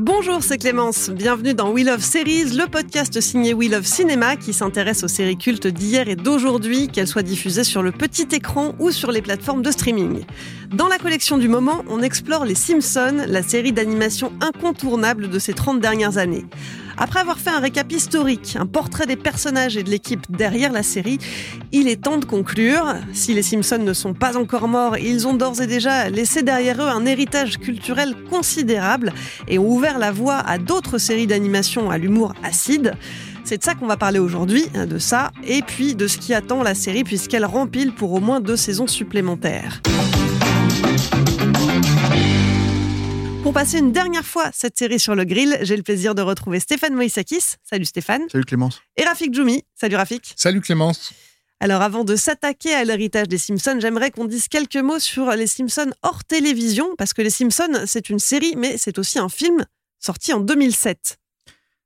Bonjour, c'est Clémence. Bienvenue dans We Love Series, le podcast signé We Love Cinéma qui s'intéresse aux séries cultes d'hier et d'aujourd'hui, qu'elles soient diffusées sur le petit écran ou sur les plateformes de streaming. Dans la collection du moment, on explore Les Simpsons, la série d'animation incontournable de ces 30 dernières années. Après avoir fait un récap historique, un portrait des personnages et de l'équipe derrière la série, il est temps de conclure. Si les Simpsons ne sont pas encore morts, ils ont d'ores et déjà laissé derrière eux un héritage culturel considérable et ont ouvert la voie à d'autres séries d'animation à l'humour acide. C'est de ça qu'on va parler aujourd'hui, de ça, et puis de ce qui attend la série puisqu'elle rempile pour au moins deux saisons supplémentaires. Pour passer une dernière fois cette série sur le grill, j'ai le plaisir de retrouver Stéphane Moïsakis. Salut Stéphane. Salut Clémence. Et Rafik Djoumi. Salut Rafik. Salut Clémence. Alors avant de s'attaquer à l'héritage des Simpsons, j'aimerais qu'on dise quelques mots sur les Simpsons hors télévision, parce que les Simpsons, c'est une série, mais c'est aussi un film sorti en 2007.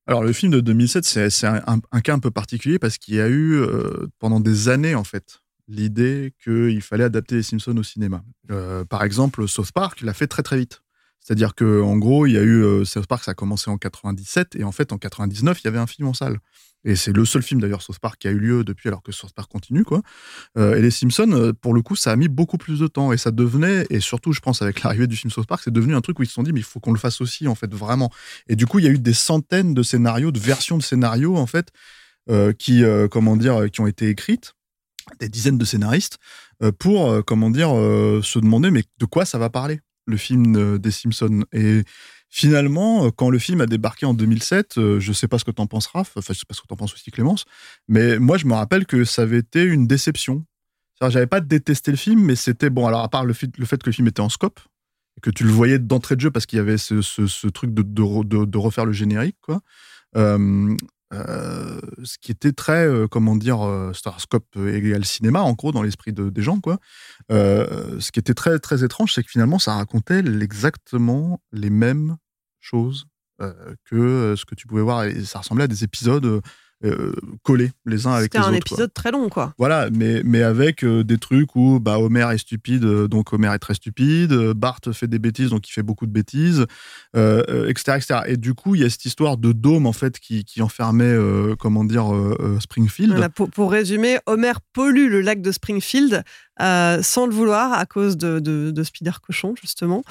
Alors le film de 2007, c'est c'est un, un- un cas un peu particulier parce qu'il y a eu euh, pendant des années en fait l'idée qu'il fallait adapter les Simpsons au cinéma. Euh, par exemple, South Park l'a fait très très vite. C'est-à-dire que en gros, il y a eu euh, South Park, ça a commencé en 97 et en fait en 99, il y avait un film en salle. Et c'est le seul film d'ailleurs South Park qui a eu lieu depuis, alors que South Park continue quoi. Euh, et les Simpsons, euh, pour le coup, ça a mis beaucoup plus de temps et ça devenait, et surtout, je pense avec l'arrivée du film South Park, c'est devenu un truc où ils se sont dit mais il faut qu'on le fasse aussi en fait vraiment. Et du coup, il y a eu des centaines de scénarios, de versions de scénarios en fait, qui comment dire, qui ont été écrites, des dizaines de scénaristes pour comment dire se demander mais de quoi ça va parler? Le film des Simpsons. Et finalement euh, quand le film a débarqué en 2007 euh, je sais pas ce que t'en penses Raph enfin je sais pas ce que t'en penses aussi Clémence mais moi je me rappelle que ça avait été une déception. J'avais pas détesté le film mais c'était bon alors à part le fait, que le film était en scope que tu le voyais d'entrée de jeu parce qu'il y avait ce, truc de refaire le générique quoi euh, euh, ce qui était très, euh, comment dire, euh, Starscope égale cinéma, en gros, dans l'esprit de- des gens, quoi. Euh, ce qui était très, très étrange, c'est que finalement, ça racontait exactement les mêmes choses que ce que tu pouvais voir. Et ça ressemblait à des épisodes euh, collés les uns avec C'était les un autres. quoi. épisode très long, quoi. Voilà, mais, mais avec euh, des trucs où bah, Homer est stupide, euh, donc Homer est très stupide, Bart fait des bêtises, donc il fait beaucoup de bêtises, euh, etc., etc. Et du coup, il y a cette histoire de dôme, en fait, qui, qui enfermait, comment dire, Springfield. Voilà, pour, pour résumer, Homer pollue le lac de Springfield sans le vouloir à cause de, de, de Spider Cochon, justement.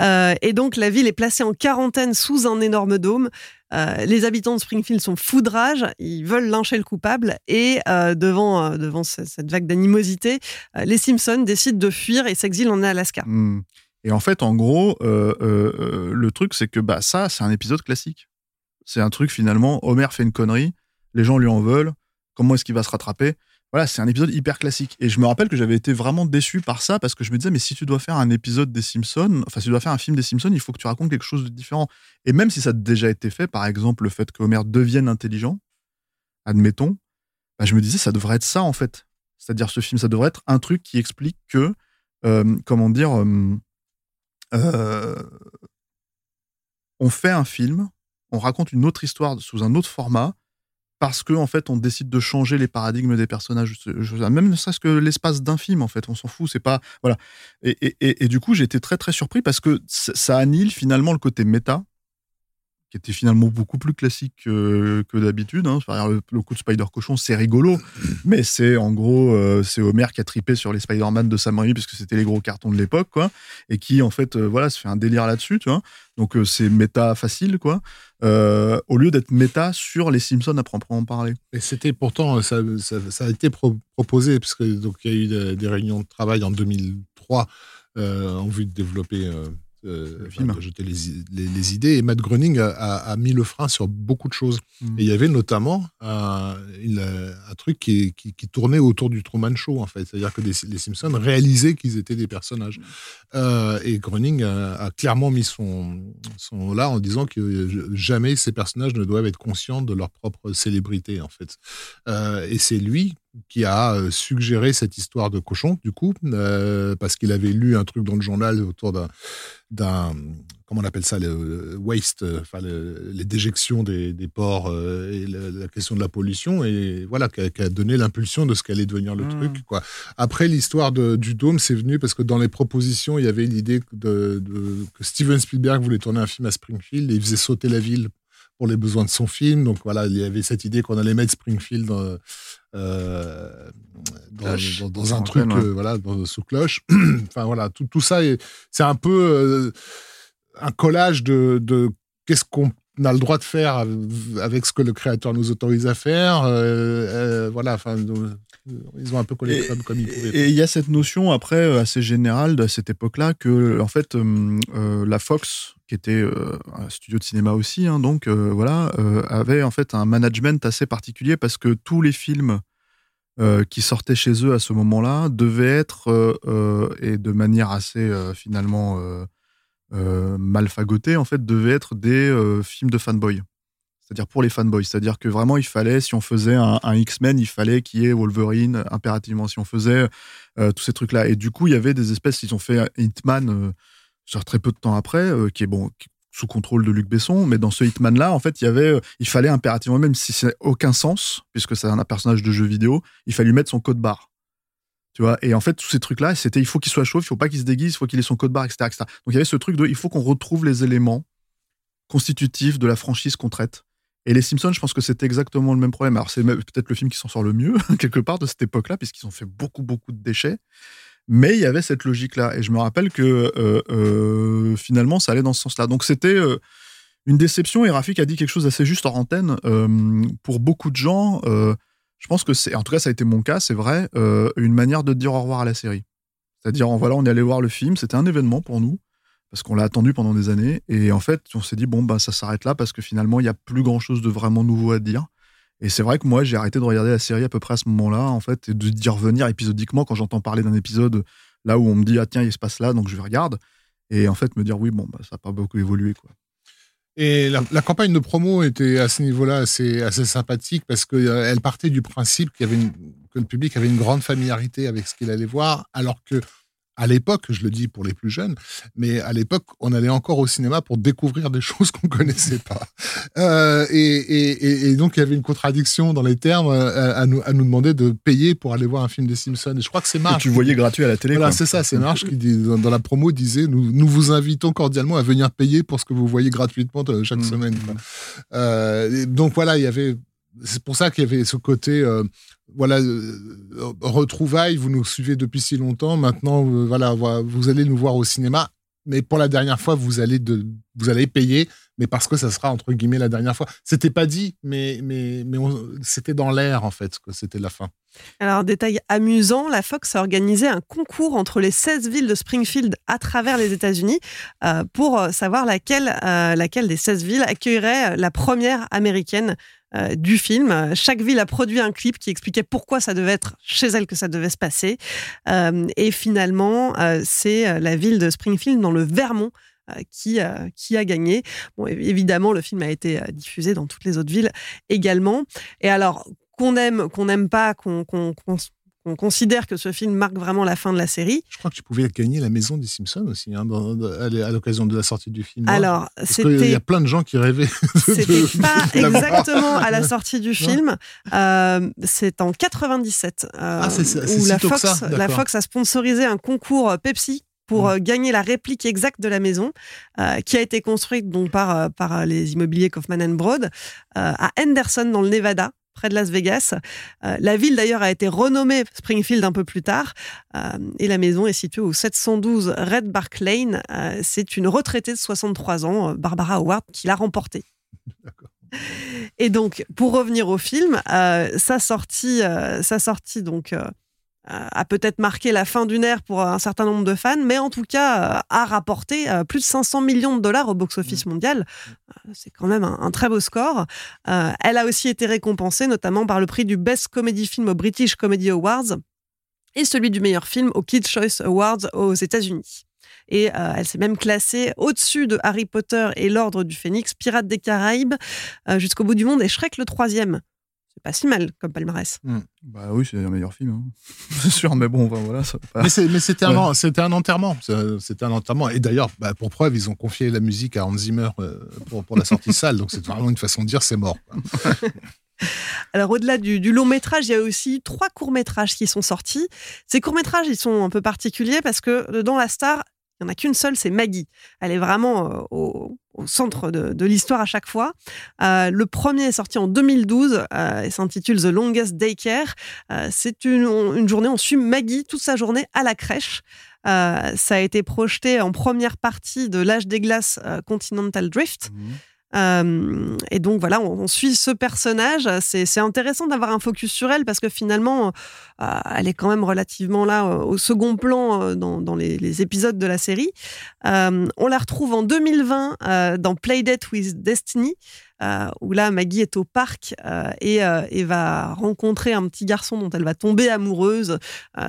Et donc, la ville est placée en quarantaine sous un énorme dôme. Euh, les habitants de Springfield sont fous de rage, ils veulent lyncher le coupable et euh, devant, euh, devant ce- cette vague d'animosité, les Simpsons décident de fuir et s'exilent en Alaska. Hmm. Et en fait, en gros, le truc, c'est que bah, ça, c'est un épisode classique. C'est un truc, finalement, Homer fait une connerie, les gens lui en veulent, comment est-ce qu'il va se rattraper? Voilà, c'est un épisode hyper classique. Et je me rappelle que j'avais été vraiment déçu par ça, parce que je me disais, mais si tu dois faire un épisode des Simpsons, enfin, si tu dois faire un film des Simpsons, il faut que tu racontes quelque chose de différent. Et même si ça a déjà été fait, par exemple, le fait que Homer devienne intelligent, admettons, bah, je me disais, ça devrait être ça, en fait. C'est-à-dire, ce film, ça devrait être un truc qui explique que, euh, comment dire, euh, euh, on fait un film, on raconte une autre histoire sous un autre format, parce que en fait, on décide de changer les paradigmes des personnages. Même ne serait-ce que l'espace d'un film, en fait, on s'en fout. C'est pas voilà. Et, et- et- du coup, j'ai été très très surpris parce que ça ça annihile finalement le côté méta qui était finalement beaucoup plus classique que, que d'habitude. Hein. Le, coup de Spider-Cochon, c'est rigolo, mais c'est en gros, euh, c'est Homer qui a tripé sur les Spider-Man de Sam Raimi, puisque c'était les gros cartons de l'époque, quoi, et qui, en fait, euh, voilà, se fait un délire là-dessus, tu vois. Donc, euh, c'est méta facile, quoi, au lieu d'être méta sur les Simpsons à proprement parler. Et c'était pourtant, ça, a été pro- proposé, parce que il y a eu des, réunions de travail en 2003 euh, en vue de développer, euh, Le film. enfin, de jeter les, les, les idées. Et Matt Groening a, a- a mis le frein sur beaucoup de choses. Mm. Et il y avait notamment un, truc qui, qui, qui tournait autour du Truman Show, en fait. C'est-à-dire que les, les Simpsons réalisaient qu'ils étaient des personnages. Euh, et Groening a, a clairement mis son, son là en disant que jamais ces personnages ne doivent être conscients de leur propre célébrité, en fait. Euh, et c'est lui qui a euh, suggéré cette histoire de cochon, du coup, euh, parce qu'il avait lu un truc dans le journal autour d'un, comment on appelle ça, le waste, euh, enfin le- les déjections des, des ports euh, et la, la question de la pollution, et voilà, qui a, donné l'impulsion de ce qu'allait devenir le truc. Quoi. Après, l'histoire du dôme, c'est venu parce que dans les propositions, il y avait l'idée de, de- que Steven Spielberg voulait tourner un film à Springfield et il faisait sauter la ville pour les besoins de son film. Donc voilà, il y avait cette idée qu'on allait mettre Springfield euh, dans, Cloche. dans- dans un truc, euh, voilà, dans- sous cloche. enfin voilà, tout, tout ça, est- c'est un peu euh, un collage de, de qu'est-ce qu'on a le droit de faire av- avec ce que le créateur nous autorise à faire. voilà, enfin, ils ont un peu collé Et- comme, comme ils pouvaient. Et il y a cette notion après euh, assez générale de cette époque-là que en fait euh, euh, la Fox, qui était euh, un studio de cinéma aussi, hein, donc euh, voilà, euh, avait en fait un management assez particulier parce que tous les films euh, qui sortaient chez eux à ce moment-là devaient être euh, euh, et de manière assez euh, finalement euh, euh, mal fagotée en fait devaient être des euh, films de fanboy. C'est-à-dire pour les fanboys. C'est-à-dire que vraiment, il fallait, si on faisait un, X-Men, il fallait qu'il y ait Wolverine euh, impérativement. Si on faisait euh, tous ces trucs-là. Et du coup, il y avait des espèces, ils ont fait un Hitman, euh, très peu de temps après, euh, qui est bon, sous contrôle de Luc Besson. Mais dans ce Hitman-là, en fait, il y avait, euh, il fallait impérativement, même si c'est aucun sens, puisque c'est un personnage de jeu vidéo, il fallait lui mettre son code barre. Tu vois, et en fait, tous ces trucs-là, c'était il faut qu'il soit chauve, il faut pas qu'il se déguise, il faut qu'il ait son code barre, etc., etc. Donc il y avait ce truc de il faut qu'on retrouve les éléments constitutifs de la franchise qu'on traite. Et les Simpsons, je pense que c'était exactement le même problème. Alors, c'est peut-être le film qui s'en sort le mieux, quelque part, de cette époque-là, puisqu'ils ont fait beaucoup, beaucoup de déchets. Mais il y avait cette logique-là. Et je me rappelle que euh, euh, finalement, ça allait dans ce sens-là. Donc, c'était euh, une déception. Et Rafik a dit quelque chose d'assez juste en antenne. Pour beaucoup de gens, je pense que c'est, en tout cas, ça a été mon cas, c'est vrai, une manière de dire au revoir à la série. C'est-à-dire, voilà, on est allé voir le film, c'était un événement pour nous parce qu'on l'a attendu pendant des années. Et en fait, on s'est dit, bon, bah, ça s'arrête là parce que finalement, il n'y a plus grand-chose de vraiment nouveau à dire. Et c'est vrai que moi, j'ai arrêté de regarder la série à peu près à ce moment-là, en fait, et de d'y revenir épisodiquement quand j'entends parler d'un épisode là où on me dit, ah tiens, il se passe là, donc je regarde. Et en fait, me dire, oui, bon, bah, ça n'a pas beaucoup évolué, quoi. Et la, campagne de promo était à ce niveau-là assez, sympathique parce qu'elle partait du principe y avait que le public avait une grande familiarité avec ce qu'il allait voir, alors que à l'époque, je le dis pour les plus jeunes, mais à l'époque, on allait encore au cinéma pour découvrir des choses qu'on connaissait pas. Euh, et, et- et- donc, il y avait une contradiction dans les termes euh, à, nous, à nous demander de payer pour aller voir un film des Simpsons. Et je crois que c'est Et Marge tu voyais gratuit à la télé, voilà, c'est ça, c'est Marche qui dit, dans, dans la promo disait nous, nous vous invitons cordialement à venir payer pour ce que vous voyez gratuitement euh, chaque Mmh. semaine. quoi. Euh, donc voilà, il y avait. C'est pour ça qu'il y avait ce côté. euh, voilà, euh, retrouvailles, vous nous suivez depuis si longtemps, maintenant, euh, voilà, vous allez nous voir au cinéma, mais pour la dernière fois, vous allez, vous allez payer, mais parce que ça sera, entre guillemets, la dernière fois. C'était pas dit, mais, mais, mais c'était dans l'air, en fait, que c'était la fin. Alors, détail amusant, la Fox a organisé un concours entre les 16 villes de Springfield à travers les États-Unis pour savoir laquelle, laquelle des 16 villes accueillerait la première américaine euh, du film. Chaque ville a produit un clip qui expliquait pourquoi ça devait être chez elle que ça devait se passer. Euh, et finalement, euh, c'est la ville de Springfield dans le Vermont qui, qui a gagné. Bon, évidemment, le film a été diffusé dans toutes les autres villes également. Et alors, qu'on aime, qu'on n'aime pas, qu'on qu'on qu'on considère que ce film marque vraiment la fin de la série. Je crois que tu pouvais gagner la maison des Simpsons aussi, hein, dans- dans- à l'occasion de la sortie du film. Alors, Parce qu'il y a plein de gens qui rêvaient. de- C'était pas de exactement à la sortie du film. Euh, c'est en 97 euh, Ah, où la Fox, ça, la d'accord. Fox a sponsorisé un concours Pepsi pour euh, gagner la réplique exacte de la maison, euh, qui a été construite donc par, euh, par les immobiliers Kaufman Broad euh, à Henderson, dans le Nevada près de Las Vegas. Euh, la ville d'ailleurs a été renommée Springfield un peu plus tard euh, et la maison est située au 712 Red Bark Lane. Euh, c'est une retraitée de 63 ans, Barbara Howard, qui l'a remporté. Et donc, pour revenir au film, sa sortie, sa sortie donc a peut-être marqué la fin d'une ère pour un certain nombre de fans, mais en tout cas euh, a rapporté euh, plus de 500 millions de dollars au box-office mondial. Euh, C'est quand même un, un très beau score. Euh, elle a aussi été récompensée notamment par le prix du Best Comedy Film au British Comedy Awards et celui du meilleur film au Kids Choice Awards aux États-Unis. Et euh, elle s'est même classée au-dessus de Harry Potter et l'Ordre du Phénix, Pirates des Caraïbes, euh, jusqu'au bout du monde et Shrek le troisième. C'est pas si mal comme palmarès. Bah oui, c'est un meilleur film. hein. c'est sûr, mais bon, voilà. ça va pas- Mais c'est- mais c'était un, Ouais. c'était un enterrement. C'était un enterrement. Et d'ailleurs, bah, pour preuve, ils ont confié la musique à Hans Zimmer euh, pour, pour la sortie salle. Donc c'est vraiment une façon de dire c'est mort. Alors au-delà du, du long métrage, il y a aussi trois courts métrages qui sont sortis. Ces courts métrages, ils sont un peu particuliers parce que dans la star, il n'y en a qu'une seule, c'est Maggie. Elle est vraiment euh, au, au centre de, l'histoire à chaque fois. Euh, le premier est sorti en 2012 euh, et s'intitule The Longest Daycare. Euh, c'est une, une journée, on suit Maggie toute sa journée à la crèche. Ça a été projeté en première partie de l'âge des glaces Continental Drift. Euh, et donc voilà, on, suit ce personnage. C'est intéressant d'avoir un focus sur elle parce que finalement, euh, elle est quand même relativement là euh, au second plan dans, dans les, épisodes de la série. On la retrouve en 2020 euh, dans Playdate with Destiny. où là Maggie est au parc et, et va rencontrer un petit garçon dont elle va tomber amoureuse.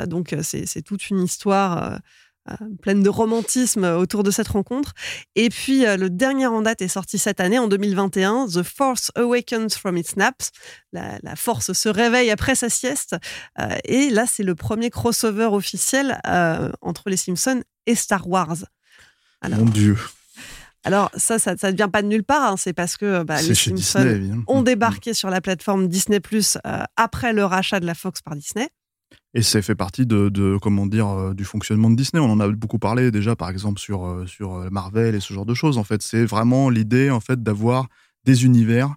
Donc c'est toute une histoire pleine de romantisme autour de cette rencontre. Et puis, euh, le dernier en date est sorti cette année, en 2021, The Force Awakens from its naps. La, la force se réveille après sa sieste. Euh, et là, c'est le premier crossover officiel euh, entre les Simpsons et Star Wars. Alors, Mon Dieu. alors ça, ça ne vient pas de nulle part. hein. C'est parce que bah, les Simpsons Disney, évidemment. ont débarqué sur la plateforme Disney Plus euh, après le rachat de la Fox par Disney. Et ça fait partie de, comment dire, euh, du fonctionnement de Disney. On en a beaucoup parlé déjà, par exemple, sur, euh, sur euh, Marvel et ce genre de choses. En fait, c'est vraiment l'idée, en fait, d'avoir des univers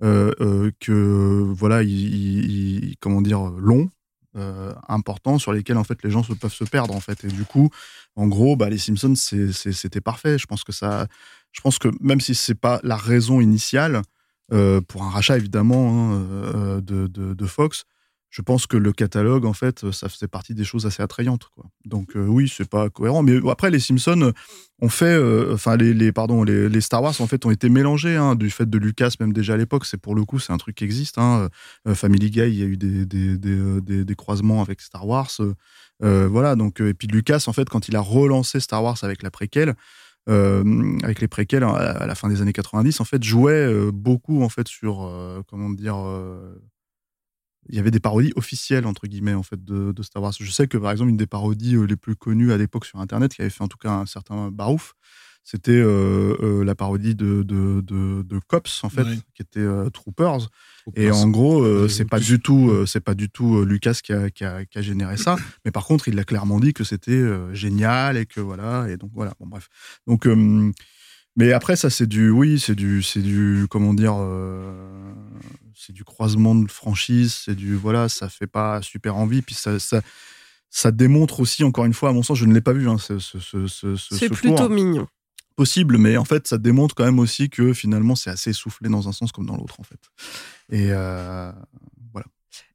que, voilà, comment dire, longs, importants, sur lesquels, en fait, les gens peuvent se perdre, en fait. Et du coup, en gros, bah, les Simpsons, c'était parfait. Je pense que ça, je pense que même si c'est pas la raison initiale, pour un rachat, évidemment, hein, de, de Fox, je pense que le catalogue, en fait, ça faisait partie des choses assez attrayantes. Donc euh, oui, c'est pas cohérent. Mais après, les Simpsons ont fait, euh, enfin les, pardon, les, Star Wars en fait ont été mélangés hein, du fait de Lucas, même déjà à l'époque. C'est pour le coup, c'est un truc qui existe. Hein. Euh, Family Guy, il y a eu des, euh, croisements avec Star Wars. Voilà. Donc et puis Lucas, en fait, quand il a relancé Star Wars avec la avec les préquels à, à la fin des années 90 en fait jouait beaucoup en fait sur comment dire il y avait des parodies officielles entre guillemets en fait de, de Star Wars. Je sais que par exemple une des parodies euh, les plus connues à l'époque sur internet qui avait fait en tout cas un certain barouf, c'était euh, euh, la parodie de, de, de, de Cops en fait Oui. qui était euh, Troopers. Et en gros, c'est pas tu- du tout, c'est pas du tout Lucas qui a, qui, a, qui a généré ça, mais par contre, il a clairement dit que c'était génial et que voilà, et donc voilà, bon bref. Donc, mais après ça, c'est du, oui, c'est du, c'est du, comment dire, euh, c'est du croisement de franchise, c'est du, voilà, ça fait pas super envie, puis ça, ça, ça démontre aussi, encore une fois, à mon sens, je ne l'ai pas vu, hein, ce, ce, ce, ce, ce C'est cours plutôt mignon. possible, mais en fait, ça démontre quand même aussi que finalement, c'est assez essoufflé dans un sens comme dans l'autre, en fait. Et euh, voilà.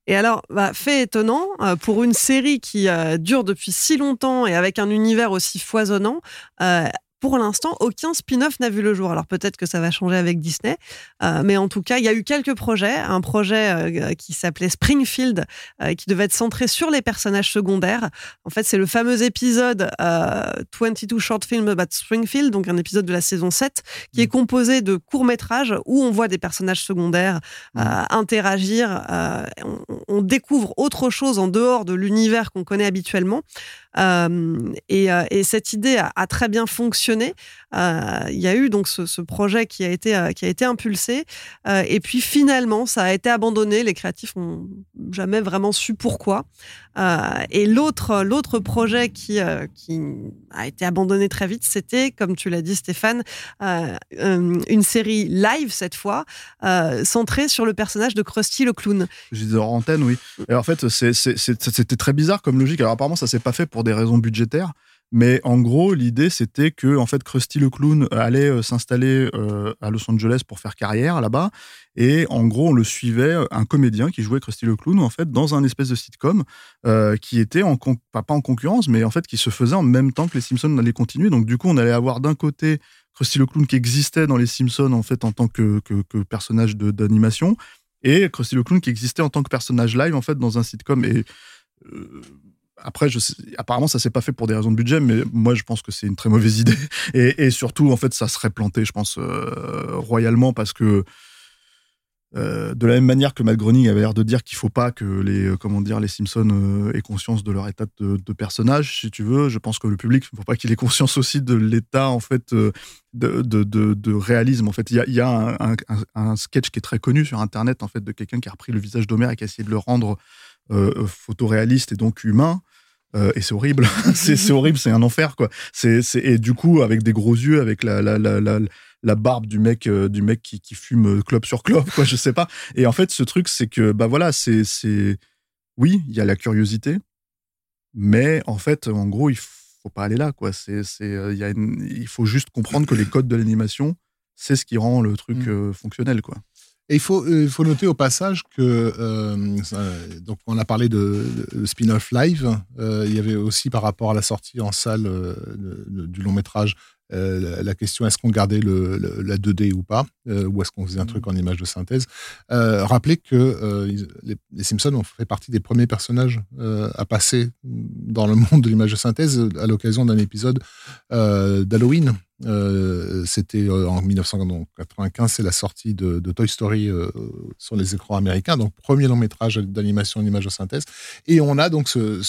Et alors, bah, fait étonnant, euh, pour une série qui euh, dure depuis si longtemps et avec un univers aussi foisonnant, euh, pour l'instant, aucun spin-off n'a vu le jour. Alors peut-être que ça va changer avec Disney, euh, mais en tout cas, il y a eu quelques projets. Un projet euh, qui s'appelait Springfield, euh, qui devait être centré sur les personnages secondaires. En fait, c'est le fameux épisode euh, 22 Short Film About Springfield, donc un épisode de la saison 7, qui est composé de courts-métrages où on voit des personnages secondaires euh, interagir. euh, on, on découvre autre chose en dehors de l'univers qu'on connaît habituellement. Euh, et, euh, et, cette idée a, a très bien fonctionné. Euh, il y a eu donc ce, ce, projet qui a été, qui a été impulsé. et puis finalement, ça a été abandonné. Les créatifs n'ont jamais vraiment su pourquoi. et l'autre, l'autre projet qui, qui a été abandonné très vite, c'était, comme tu l'as dit Stéphane, une série live cette fois, centrée sur le personnage de Krusty le clown. Je disais en antenne, oui. Et en fait, c'était très bizarre comme logique. Alors apparemment, ça s'est pas fait pour des raisons budgétaires. Mais en gros, l'idée, c'était que en fait, Krusty le clown allait euh, s'installer euh, à Los Angeles pour faire carrière là-bas. Et en gros, on le suivait, euh, un comédien qui jouait Krusty le clown, en fait, dans un espèce de sitcom qui était en pas, pas en concurrence, mais en fait, qui se faisait en même temps que les Simpsons allaient continuer. Donc, du coup, on allait avoir d'un côté Krusty le clown qui existait dans les Simpsons en fait en tant que, que, que personnage d'animation et Krusty le clown qui existait en tant que personnage live en fait dans un sitcom. Et après, apparemment, ça s'est pas fait pour des raisons de budget, mais moi, je pense que c'est une très mauvaise idée. Et, surtout, en fait, ça serait planté, je pense, euh, royalement, parce que euh, de la même manière que Matt Groening avait l'air de dire qu'il faut pas que les, euh, comment dire, les Simpsons aient conscience de leur état de, personnage, si tu veux, je pense que le public, faut pas qu'il ait conscience aussi de l'état, en fait, de, de, de, réalisme. En fait, il y a, un, sketch qui est très connu sur Internet, en fait, de quelqu'un qui a repris le visage d'Homer et qui a essayé de le rendre photoréaliste et donc humain. Euh, et c'est horrible, c'est horrible, c'est un enfer quoi. C'est et du coup avec des gros yeux, avec la la, la, la, la barbe du mec euh, du mec qui, qui fume clope sur clope quoi, je sais pas. Et en fait ce truc c'est que bah voilà c'est c'est oui il y a la curiosité, mais en fait en gros il faut pas aller là quoi. C'est c'est il y a une, il faut juste comprendre que les codes de l'animation c'est ce qui rend le truc mmh. fonctionnel quoi. Et il faut, il faut noter au passage que, euh, donc on a parlé de, de spin-off live, euh, il y avait aussi par rapport à la sortie en salle euh, de, du long métrage euh, la question est-ce qu'on gardait le, le, la 2D ou pas, euh, ou est-ce qu'on faisait un truc en image de synthèse. Euh, rappelez que euh, les, les, Simpsons ont fait partie des premiers personnages à passer dans le monde de l'image de synthèse à l'occasion d'un épisode d'Halloween. C'était en 1995, c'est la sortie de, Toy Story sur les écrans américains, donc premier long métrage d'animation en image de synthèse. Et on a donc ce,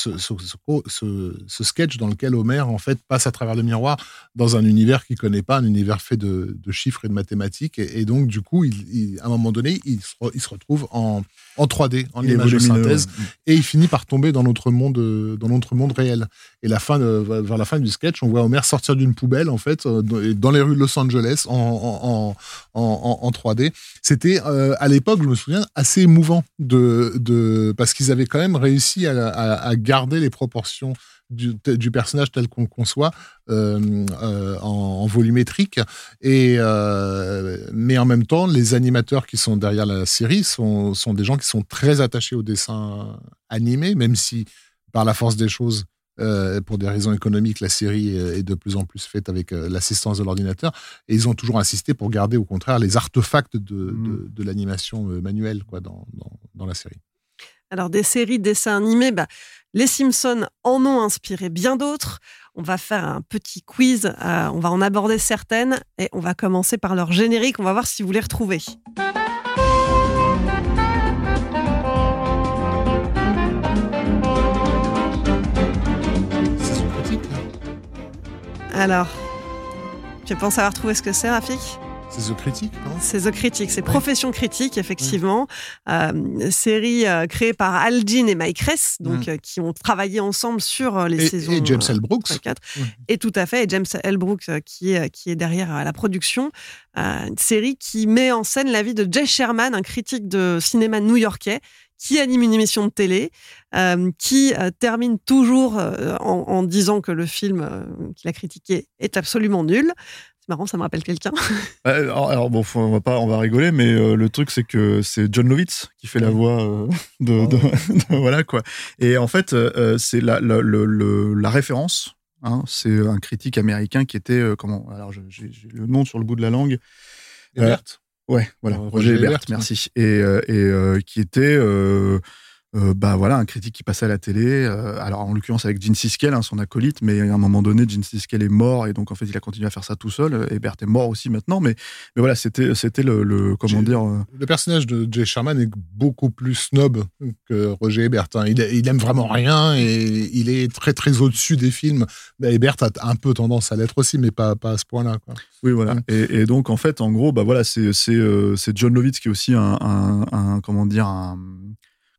sketch dans lequel Homer en fait passe à travers le miroir dans un univers qu'il connaît pas, un univers fait de, chiffres et de mathématiques. Et, donc, du coup, il, à un moment donné, il se retrouve en, en 3D, en il image de synthèse, et il finit par tomber dans notre monde, dans notre monde réel. Et la fin de, vers la fin du sketch, on voit Homer sortir d'une poubelle, en fait, dans les rues de Los Angeles, en, en, en, en 3D. C'était, euh, à l'époque, je me souviens, assez émouvant de, de parce qu'ils avaient quand même réussi à, à, à garder les proportions du, du, personnage tel qu'on le conçoit euh, euh, en, en, volumétrique. Et, euh, mais en même temps, les animateurs qui sont derrière la série sont, sont des gens qui sont très attachés au dessin animé, même si par la force des choses, euh, pour des raisons économiques, la série est de plus en plus faite avec euh, l'assistance de l'ordinateur. Et ils ont toujours insisté pour garder, au contraire, les artefacts de, mmh. de, de l'animation manuelle quoi, dans, dans, dans la série. Alors, des séries, dessins animés, bah, les Simpsons en ont inspiré bien d'autres. On va faire un petit quiz, euh, on va en aborder certaines et on va commencer par leur générique. On va voir si vous les retrouvez. Alors, tu penses avoir trouvé ce que c'est, Rafik? C'est The Critique, non C'est The Critique, c'est Profession Critique, effectivement. Euh, série euh, créée par Al Jean et Mike Ress, donc, mm. euh, qui ont travaillé ensemble sur les et, saisons. Et James L. Brooks. Mm. Et tout à fait, et James L. Brooks qui est, qui est derrière la production. une série qui met en scène la vie de Jay Sherman, un critique de cinéma new-yorkais, qui anime une émission de télé, euh, qui euh, termine toujours euh, en, en, disant que le film qu'il a critiqué est absolument nul marrant, ça me rappelle quelqu'un. alors, alors, bon, on va pas, on va rigoler, mais euh, le truc c'est que c'est John Lovitz qui fait la voix euh, de, oh. de, de, voilà quoi. Et en fait, euh, c'est la, la, la référence. Hein, c'est un critique américain qui était comment Alors j'ai le nom sur le bout de la langue. Ebert? ouais, voilà, Roger, Roger Ebert, Ebert, merci. Et, et qui était euh, bah voilà, un critique qui passait à la télé. euh, alors en l'occurrence avec Gene Siskel, hein, son acolyte, mais à un moment donné, Gene Siskel est mort et donc en fait il a continué à faire ça tout seul. Et Bert est mort aussi maintenant, mais mais voilà, c'était c'était le, le- comment dire. euh, Le personnage de Jay Sherman est beaucoup plus snob que Roger Ebert. hein. Il, il aime vraiment rien et il est très très au-dessus des films. Mais Ebert a un peu tendance à l'être aussi, mais pas, pas à ce point-là. Oui, voilà. Et, et donc, en fait, en gros, bah voilà, c'est euh, John Lovitz qui est aussi un, un, un- comment dire un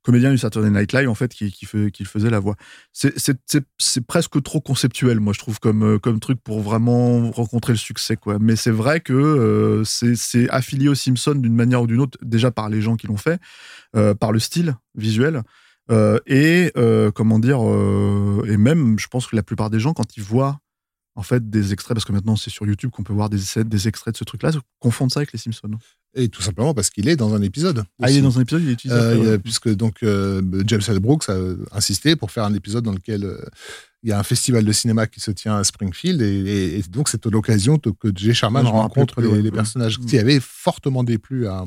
comédien du Saturday Night Live en fait qui qui, fait, qui faisait la voix. C'est presque trop conceptuel, moi je trouve comme euh, comme truc pour vraiment rencontrer le succès quoi. Mais c'est vrai que euh, c'est affilié aux Simpsons d'une manière ou d'une autre, déjà par les gens qui l'ont fait, euh, par le style visuel. et comment dire et même je pense que la plupart des gens quand ils voient en fait des extraits parce que maintenant c'est sur YouTube qu'on peut voir des, essais- des extraits de ce truc-là, confondent ça avec les Simpsons. Et tout simplement parce qu'il est dans un épisode. Ah, il est dans un épisode, il est utilisé. Euh, après, ouais. puisque donc euh, James L. Brooks a insisté pour faire un épisode dans lequel euh, il y a un festival de cinéma qui se tient à Springfield et, et- et donc c'est l'occasion que Jay Sherman Ouais, rencontre les, les personnages Mm. qui avaient fortement déplu à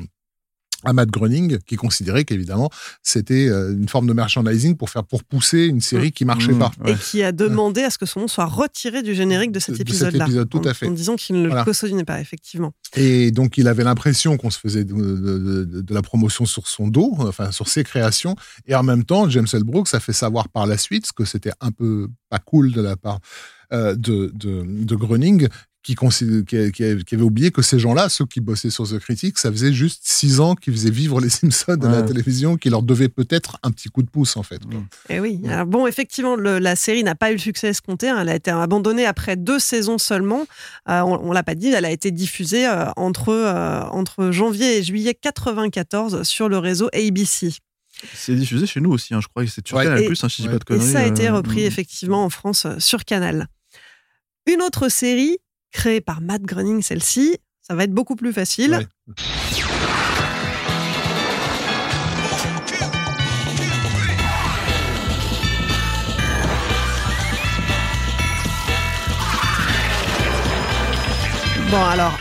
à Matt Groening, qui considérait qu'évidemment c'était euh, une forme de merchandising pour faire pour pousser une série qui marchait Mmh, pas. ouais. Et qui a demandé à ce que son nom soit retiré du générique de cet De cet épisode-là. épisode, tout en- à fait. En disant qu'il ne Voilà. le cautionnait pas, effectivement. Et donc, il avait l'impression qu'on se faisait de, de- de- de la promotion sur son dos, enfin, sur ses créations. Et en même temps, James L. Brooks a fait savoir par la suite que c'était un peu pas cool de la part euh, de, de, de Groening, qui, qui, qui- qui avait oublié que ces gens-là, ceux qui bossaient sur The Critic, ça faisait juste six ans qu'ils faisaient vivre les Simpsons à la Ouais. télévision, qui leur devaient peut-être un petit coup de pouce, en fait. Mm. Et oui. Alors bon, effectivement, le- la série n'a pas eu le succès escompté. hein. Elle a été abandonnée après deux saisons seulement. Euh, on, on l'a pas dit. Elle a été diffusée euh, entre euh, entre janvier et juillet 94 sur le réseau ABC. C'est diffusé chez nous aussi, hein, je crois que c'est sur Ouais. Canal+, Et- hein, si je dis ouais. pas de Et conneries. ça a été repris mm. effectivement en France sur Canal. Une autre série créée par Matt Groening, celle-ci, ça va être beaucoup plus facile. Ouais. Bon alors,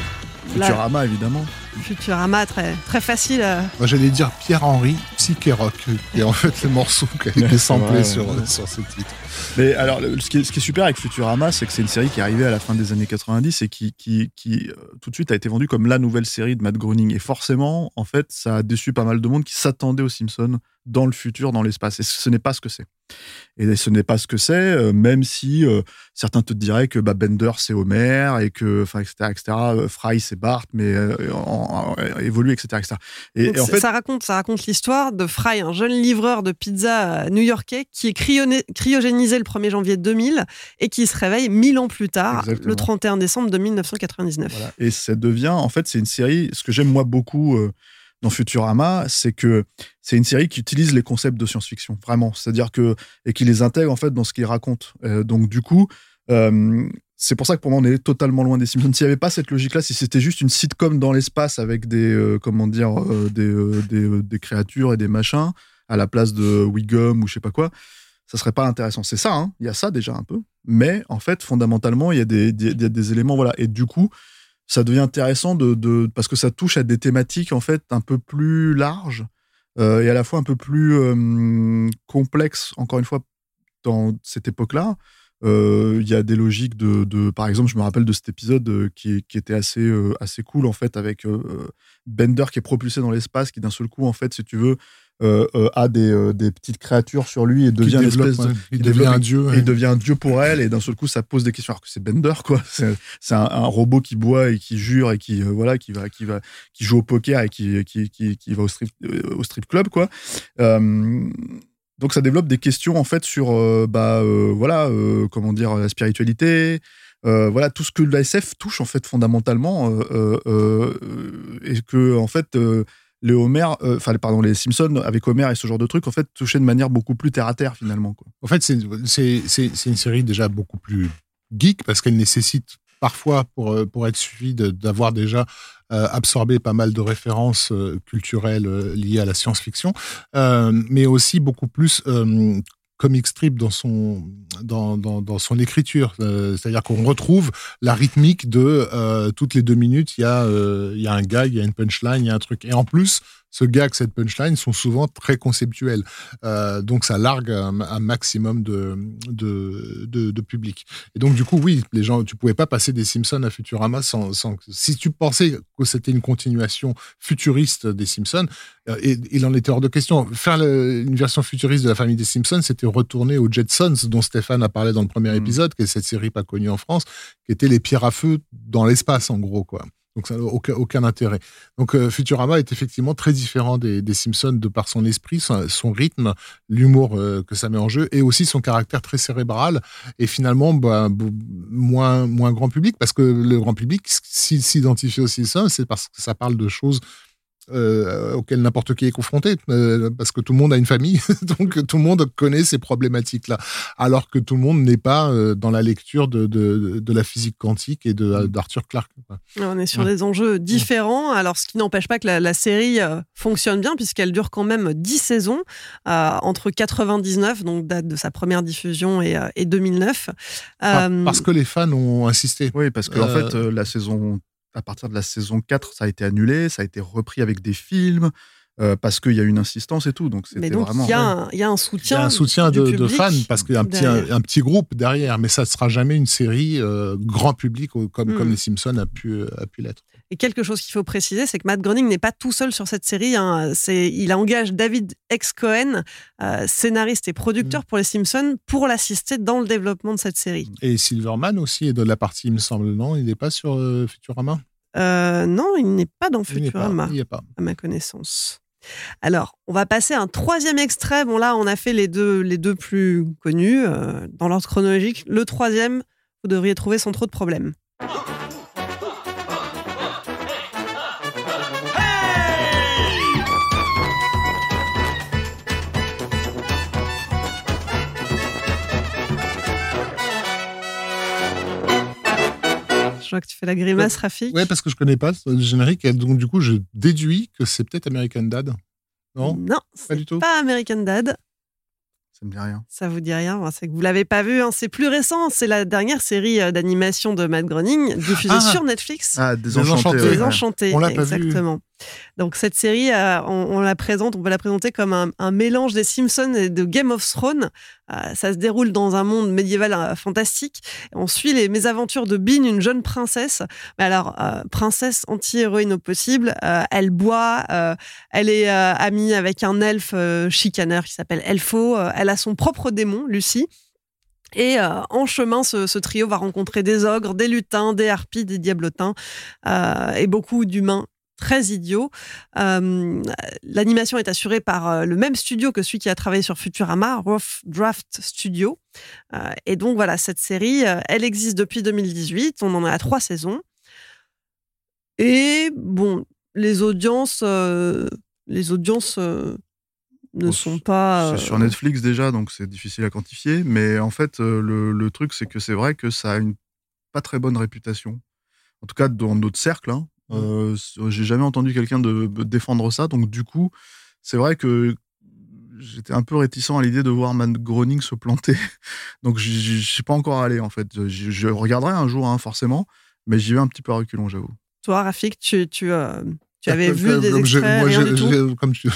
là, Futurama, évidemment. Futurama, très très facile. euh, Moi, j'allais dire Pierre-Henri Psyché Rock, qui est en fait le morceau qui a été Ouais, samplé ouais, sur, ouais. sur ce titre. Mais alors, ce qui, est, ce qui est super avec Futurama, c'est que c'est une série qui est arrivée à la fin des années 90 et qui, qui, qui euh, tout de suite a été vendue comme la nouvelle série de Matt Groening. Et forcément, en fait, ça a déçu pas mal de monde qui s'attendait aux Simpsons dans le futur, dans l'espace. Et ce n'est pas ce que c'est. Et ce n'est pas ce que c'est, euh, même si euh, certains te diraient que bah, Bender c'est Homer et que, enfin, etc., etc. euh, Fry c'est Bart, mais en, en- évolue, etc., etc. Et, Donc, et en ça- fait, ça raconte, ça raconte l'histoire de Fry, un jeune livreur de pizza new-yorkais qui est cryogénisé le 1er janvier 2000 et qui se réveille mille ans plus tard, Exactement. le 31 décembre de 1999. Voilà. Et ça devient, en fait, c'est une série. Ce que j'aime moi beaucoup euh, dans Futurama, c'est que c'est une série qui utilise les concepts de science-fiction, vraiment. C'est-à-dire que et qui les intègre en fait dans ce qu'il raconte. Euh, donc du coup. euh, c'est pour ça que pour moi on est totalement loin des Simpsons. S'il n'y avait pas cette logique-là, si c'était juste une sitcom dans l'espace avec des euh, comment dire des, des, créatures et des machins à la place de Wiggum ou je sais pas quoi, ça serait pas intéressant. C'est ça, hein. il y a ça déjà un peu. Mais en fait, fondamentalement, il y a des, des- des éléments, voilà. Et du coup, ça devient intéressant de, de- parce que ça touche à des thématiques en fait un peu plus larges euh, et à la fois un peu plus euh, complexes. Encore une fois, dans cette époque-là, euh, il y a des logiques de, de- par exemple, je me rappelle de cet épisode euh, qui, qui était assez assez cool en fait avec Bender qui est propulsé dans l'espace, qui d'un seul coup en fait, si tu veux, euh, euh, a des, euh, des petites créatures sur lui et devient développe, de, il un dieu. ouais. il devient un dieu pour elle et d'un seul coup ça pose des questions alors que c'est Bender quoi c'est un, un robot qui boit et qui jure et qui voilà qui va qui va qui joue au poker et qui qui, qui, qui va au strip au strip club quoi donc ça développe des questions en fait sur bah voilà comment dire la spiritualité euh, voilà tout ce que l'ASF touche en fait fondamentalement euh, euh, euh, et que en fait les Homer, euh, enfin pardon les Simpsons avec Homer et ce genre de trucs en fait touchaient de manière beaucoup plus terre à terre finalement. En fait, c'est une série déjà beaucoup plus geek parce qu'elle nécessite parfois, pour, euh, pour être suivie, d'avoir déjà euh, absorbé pas mal de références culturelles liées à la science-fiction, mais aussi beaucoup plus comic strip dans son, dans, dans, son écriture. Euh, C'est-à-dire qu'on retrouve la rythmique de euh, toutes les deux minutes, il y, a, euh, y a un gag, il y a une punchline, il y a un truc. Et en plus, ce gag, cette punchline sont souvent très conceptuels. Euh, donc ça largue un, un maximum de, de, de, de, public. Et donc du coup, oui, les gens, tu pouvais pas passer des Simpsons à Futurama sans, sans si tu pensais que c'était une continuation futuriste des Simpsons, euh, et, il en était hors de question. Faire le, une version futuriste de la famille des Simpsons, c'était retourner aux Jetsons dont Stéphane a parlé dans le premier Mm. épisode, qui est cette série pas connue en France, qui était les pierres à feu dans l'espace en gros quoi. Donc ça n'a aucun, intérêt. Donc euh, Futurama est effectivement très différent des, des Simpsons de par son esprit, son, rythme, l'humour euh, que ça met en jeu et aussi son caractère très cérébral et finalement bah, moins, moins grand public parce que le grand public, s'il s'identifie aux Simpsons, c'est parce que ça parle de choses euh, auxquelles n'importe qui est confronté, euh, parce que tout le monde a une famille, donc tout le monde connaît ces problématiques-là, alors que tout le monde n'est pas euh, dans la lecture de, de, de la physique quantique et de- d'Arthur Clarke. On est sur Ouais. des enjeux différents, alors ce qui n'empêche pas que la, la série euh, fonctionne bien, puisqu'elle dure quand même 10 saisons, euh, entre 99, donc date de sa première diffusion, et, et 2009. Par- Euh, Parce que les fans ont insisté. Oui, parce que en fait, euh, la saison, à partir de la saison 4, ça a été annulé, ça a été repris avec des films, euh, parce qu'il y a eu une insistance et tout. Donc mais c'était donc, vraiment. il y, a un- il y a un Il y soutien. a un soutien du de, fans parce qu'il y a un petit, un, derrière. un petit groupe derrière, mais ça ne sera jamais une série euh, grand public comme, Mm. comme les Simpsons a pu, a pu l'être. Et quelque chose qu'il faut préciser, c'est que Matt Groening n'est pas tout seul sur cette série. hein. C'est, il engage David X. Cohen, euh, scénariste et Mm. producteur pour les Simpsons, pour l'assister dans le développement de cette série. Et Silverman aussi est de la partie, il me semble, non? Il n'est pas sur euh, Futurama? Euh, non, il n'est pas dans Il n'y est pas. Futurama. Il est pas. à ma connaissance. Alors, on va passer à un troisième extrait. Bon, là, on a fait les deux, les deux plus connus dans l'ordre chronologique. Le troisième, vous devriez trouver sans trop de problèmes. Vois que tu fais la grimace, Rafik. Ouais, parce que je connais pas ce générique, et donc du coup, je déduis que c'est peut-être American Dad. Non? Non, Pas du tout. pas American Dad. Ça me dit rien. Ça vous dit rien, hein, c'est que vous l'avez pas vu. hein, C'est plus récent. C'est la dernière série euh, d'animation de Matt Groening diffusée Ah. sur Netflix. Ah, Désenchanté. Désenchanté. ouais, On l'a pas vu. Donc cette série, euh, on, la présente, on peut la présenter comme un, mélange des Simpsons et de Game of Thrones. Euh, ça se déroule dans un monde médiéval euh, fantastique. On suit les mésaventures de Bean, une jeune princesse. Mais alors, princesse anti-héroïne au possible. Elle boit, elle est amie avec un elfe chicaneur qui s'appelle Elfo. Elle a son propre démon, Lucie. Et en chemin, ce, trio va rencontrer des ogres, des lutins, des harpies, des diablotins et beaucoup d'humains très idiots. Euh, L'animation est assurée par euh, le même studio que celui qui a travaillé sur Futurama, Rough Draft Studio. Euh, et donc voilà, cette série, elle existe depuis 2018. On en est à trois saisons. Et bon, les audiences, euh, les audiences ne Bon, sont pas. C'est sur Netflix déjà, donc c'est difficile à quantifier. Mais en fait, le, le truc, c'est que c'est vrai que ça a une pas très bonne réputation. En tout cas, dans notre cercle, hein. Euh, c- j'ai jamais entendu quelqu'un de, de défendre ça. Donc du coup, c'est vrai que j'étais un peu réticent à l'idée de voir Matt Groening se planter. donc j'y- j'y suis pas encore allé en fait. Je, je regarderai un jour, hein, forcément, mais j'y vais un petit peu à reculons, j'avoue. Toi, Rafik, tu, tu, euh, tu avais Comme- vu comme- des extraits,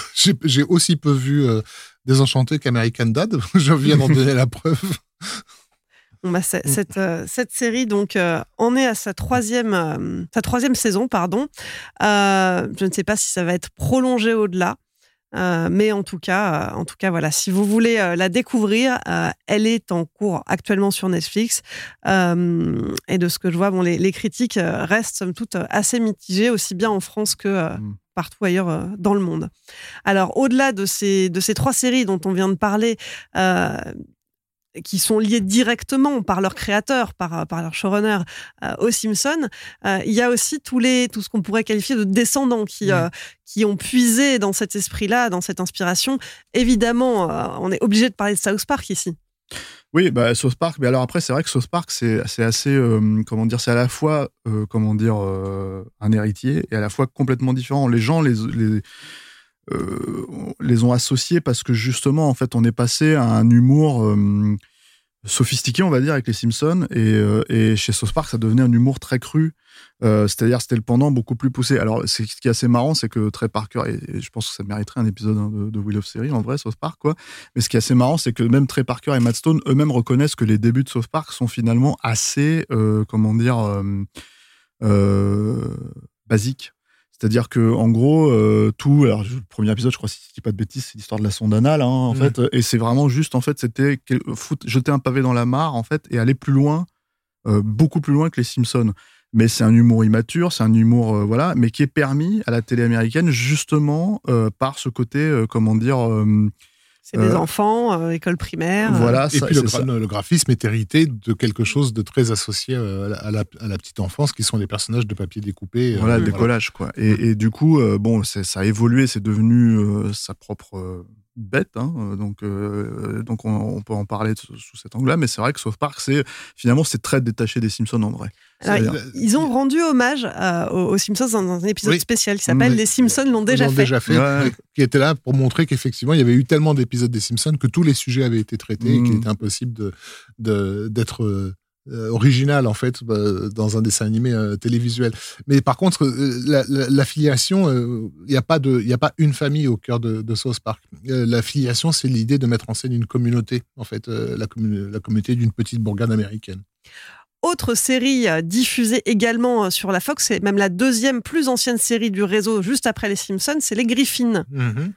j'ai aussi peu vu euh, Désenchanté qu'American Dad. je viens d'en donner la preuve. Bon, bah, Mm. cette, euh, cette série donc euh, en est à sa troisième, euh, sa troisième saison, pardon. Je ne sais pas si ça va être prolongé au-delà, mais en tout cas, en tout cas, voilà. Si vous voulez la découvrir, elle est en cours actuellement sur Netflix. Et de ce que je vois, bon, les, les critiques restent somme toute assez mitigées, aussi bien en France que Mm. partout ailleurs dans le monde. Alors, au-delà de ces, de ces trois séries dont on vient de parler, euh, qui sont liées directement par leurs créateurs, par, par leurs showrunners euh, aux Simpsons, euh, il y a aussi tous les, tout ce qu'on pourrait qualifier de descendants qui, euh, qui ont puisé dans cet esprit-là, dans cette inspiration. Évidemment, on est obligé de parler de South Park ici. Oui, bah, South Park. Mais alors après, c'est vrai que South Park, c'est c'est assez, euh, comment dire, c'est à la fois, euh, comment dire, euh, un héritier et à la fois complètement différent. Les gens les, les, euh, les ont associés parce que justement, en fait, on est passé à un humour euh, sophistiqué, on va dire, avec les Simpsons. Et, euh, et chez South Park, ça devenait un humour très cru. C'est-à-dire, c'était le pendant beaucoup plus poussé. Alors, ce qui est assez marrant, c'est que Trey Parker, et, je pense que ça mériterait un épisode hein, de, de Wheel of Series, en vrai, South Park, quoi. Mais ce qui est assez marrant, c'est que même Trey Parker et Matt Stone eux-mêmes reconnaissent que les débuts de South Park sont finalement assez, comment dire, basiques. C'est-à-dire que en gros, euh, tout. Alors, le premier épisode, je crois, si je dis pas de bêtises, c'est l'histoire de la sonde anale, hein, en Mhm. fait. Et c'est vraiment juste, en fait, c'était jeter un pavé dans la mare, en fait, et aller plus loin, euh, beaucoup plus loin que les Simpsons. Mais c'est un humour immature, c'est un humour, euh, voilà, mais qui est permis à la télé américaine justement euh, par ce côté, euh, comment dire, euh, C'est des Euh, enfants, euh, école primaire. voilà. Et ça- puis le, ça. graphisme est hérité de quelque chose de très associé euh, à la, à la- à la petite enfance, qui sont les personnages de papier découpé. euh, Voilà, le décollage, quoi. Et, et du coup, euh, bon, c'est- ça a évolué, c'est devenu euh, sa propre euh, bête, hein, euh, donc, euh, donc on, on peut en parler sous, sous cet angle-là, mais c'est vrai que South Park, c'est finalement, c'est très détaché des Simpsons en vrai. Alors, ils- ont rendu hommage à- aux, aux Simpsons dans un épisode Oui. spécial qui s'appelle Oui. Les Simpsons l'ont déjà Ils l'ont fait. déjà fait, Ouais. qui était là pour montrer qu'effectivement, il y avait eu tellement d'épisodes des Simpsons que tous les sujets avaient été traités et qu'il Mm. était impossible de- de- d'être euh, euh, original, en fait, bah, dans un dessin animé euh, télévisuel. Mais par contre, euh, la, euh, il n'y a, pas de- il a pas une famille au cœur de, de South Park. Euh, la filiation, c'est l'idée de mettre en scène une communauté, en fait, euh, la communauté d'une petite bourgade américaine. Autre série euh, diffusée également euh, sur la Fox, c'est même la deuxième plus ancienne série du réseau juste après les Simpsons, c'est les Griffins.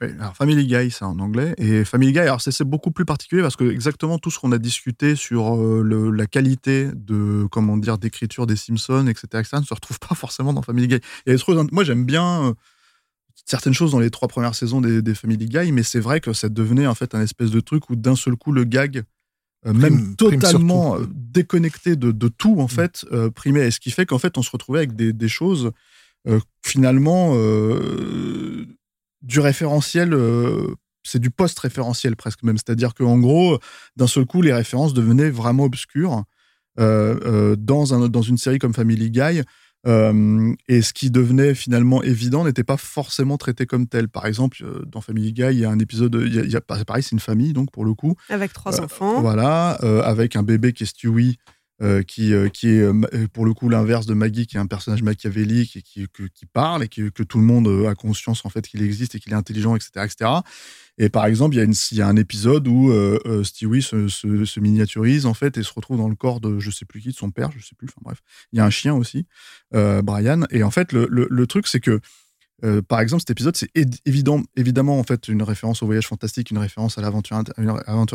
Oui, alors Family Guy, c'est en anglais. Et Family Guy, alors c'est beaucoup plus particulier parce que exactement tout ce qu'on a discuté sur euh, le- la qualité de, comment dire, d'écriture des Simpsons, etc., etc., ne se retrouve pas forcément dans Family Guy. Moi, j'aime bien certaines choses dans les trois premières saisons des, des Family Guy, mais c'est vrai que ça devenait en fait un espèce de truc où d'un seul coup le gag, euh, même totalement euh, déconnecté de, de tout en fait, euh, primait. Et ce qui fait qu'en fait on se retrouvait avec des, des choses finalement du référentiel. c'est du post-référentiel presque même, c'est-à-dire qu'en gros, d'un seul coup, les références devenaient vraiment obscures euh, euh, dans, un, dans une série comme Family Guy. Euh, et ce qui devenait finalement évident n'était pas forcément traité comme tel. Par exemple, euh, dans Family Guy, il y a un épisode, il y a, il y a- pareil, c'est une famille, donc pour le coup, Avec trois Euh, enfants. voilà, euh, avec un bébé qui est Stewie, euh, qui, euh, qui est euh, pour le coup l'inverse de Maggie, qui est un personnage machiavélique et qui, qui parle et qui- que tout le monde a conscience en fait qu'il existe et qu'il est intelligent, etc., etc. Et par exemple, il y, a une- il y a un épisode où Stewie se, se- se miniaturise en fait et se retrouve dans le corps de je sais plus qui, de son père, je sais plus. Enfin bref, il y a un chien aussi, Brian. Et en fait, le- le truc c'est que euh, par exemple, cet épisode, c'est évident, évidemment en fait une référence au voyage fantastique, une référence à l'aventure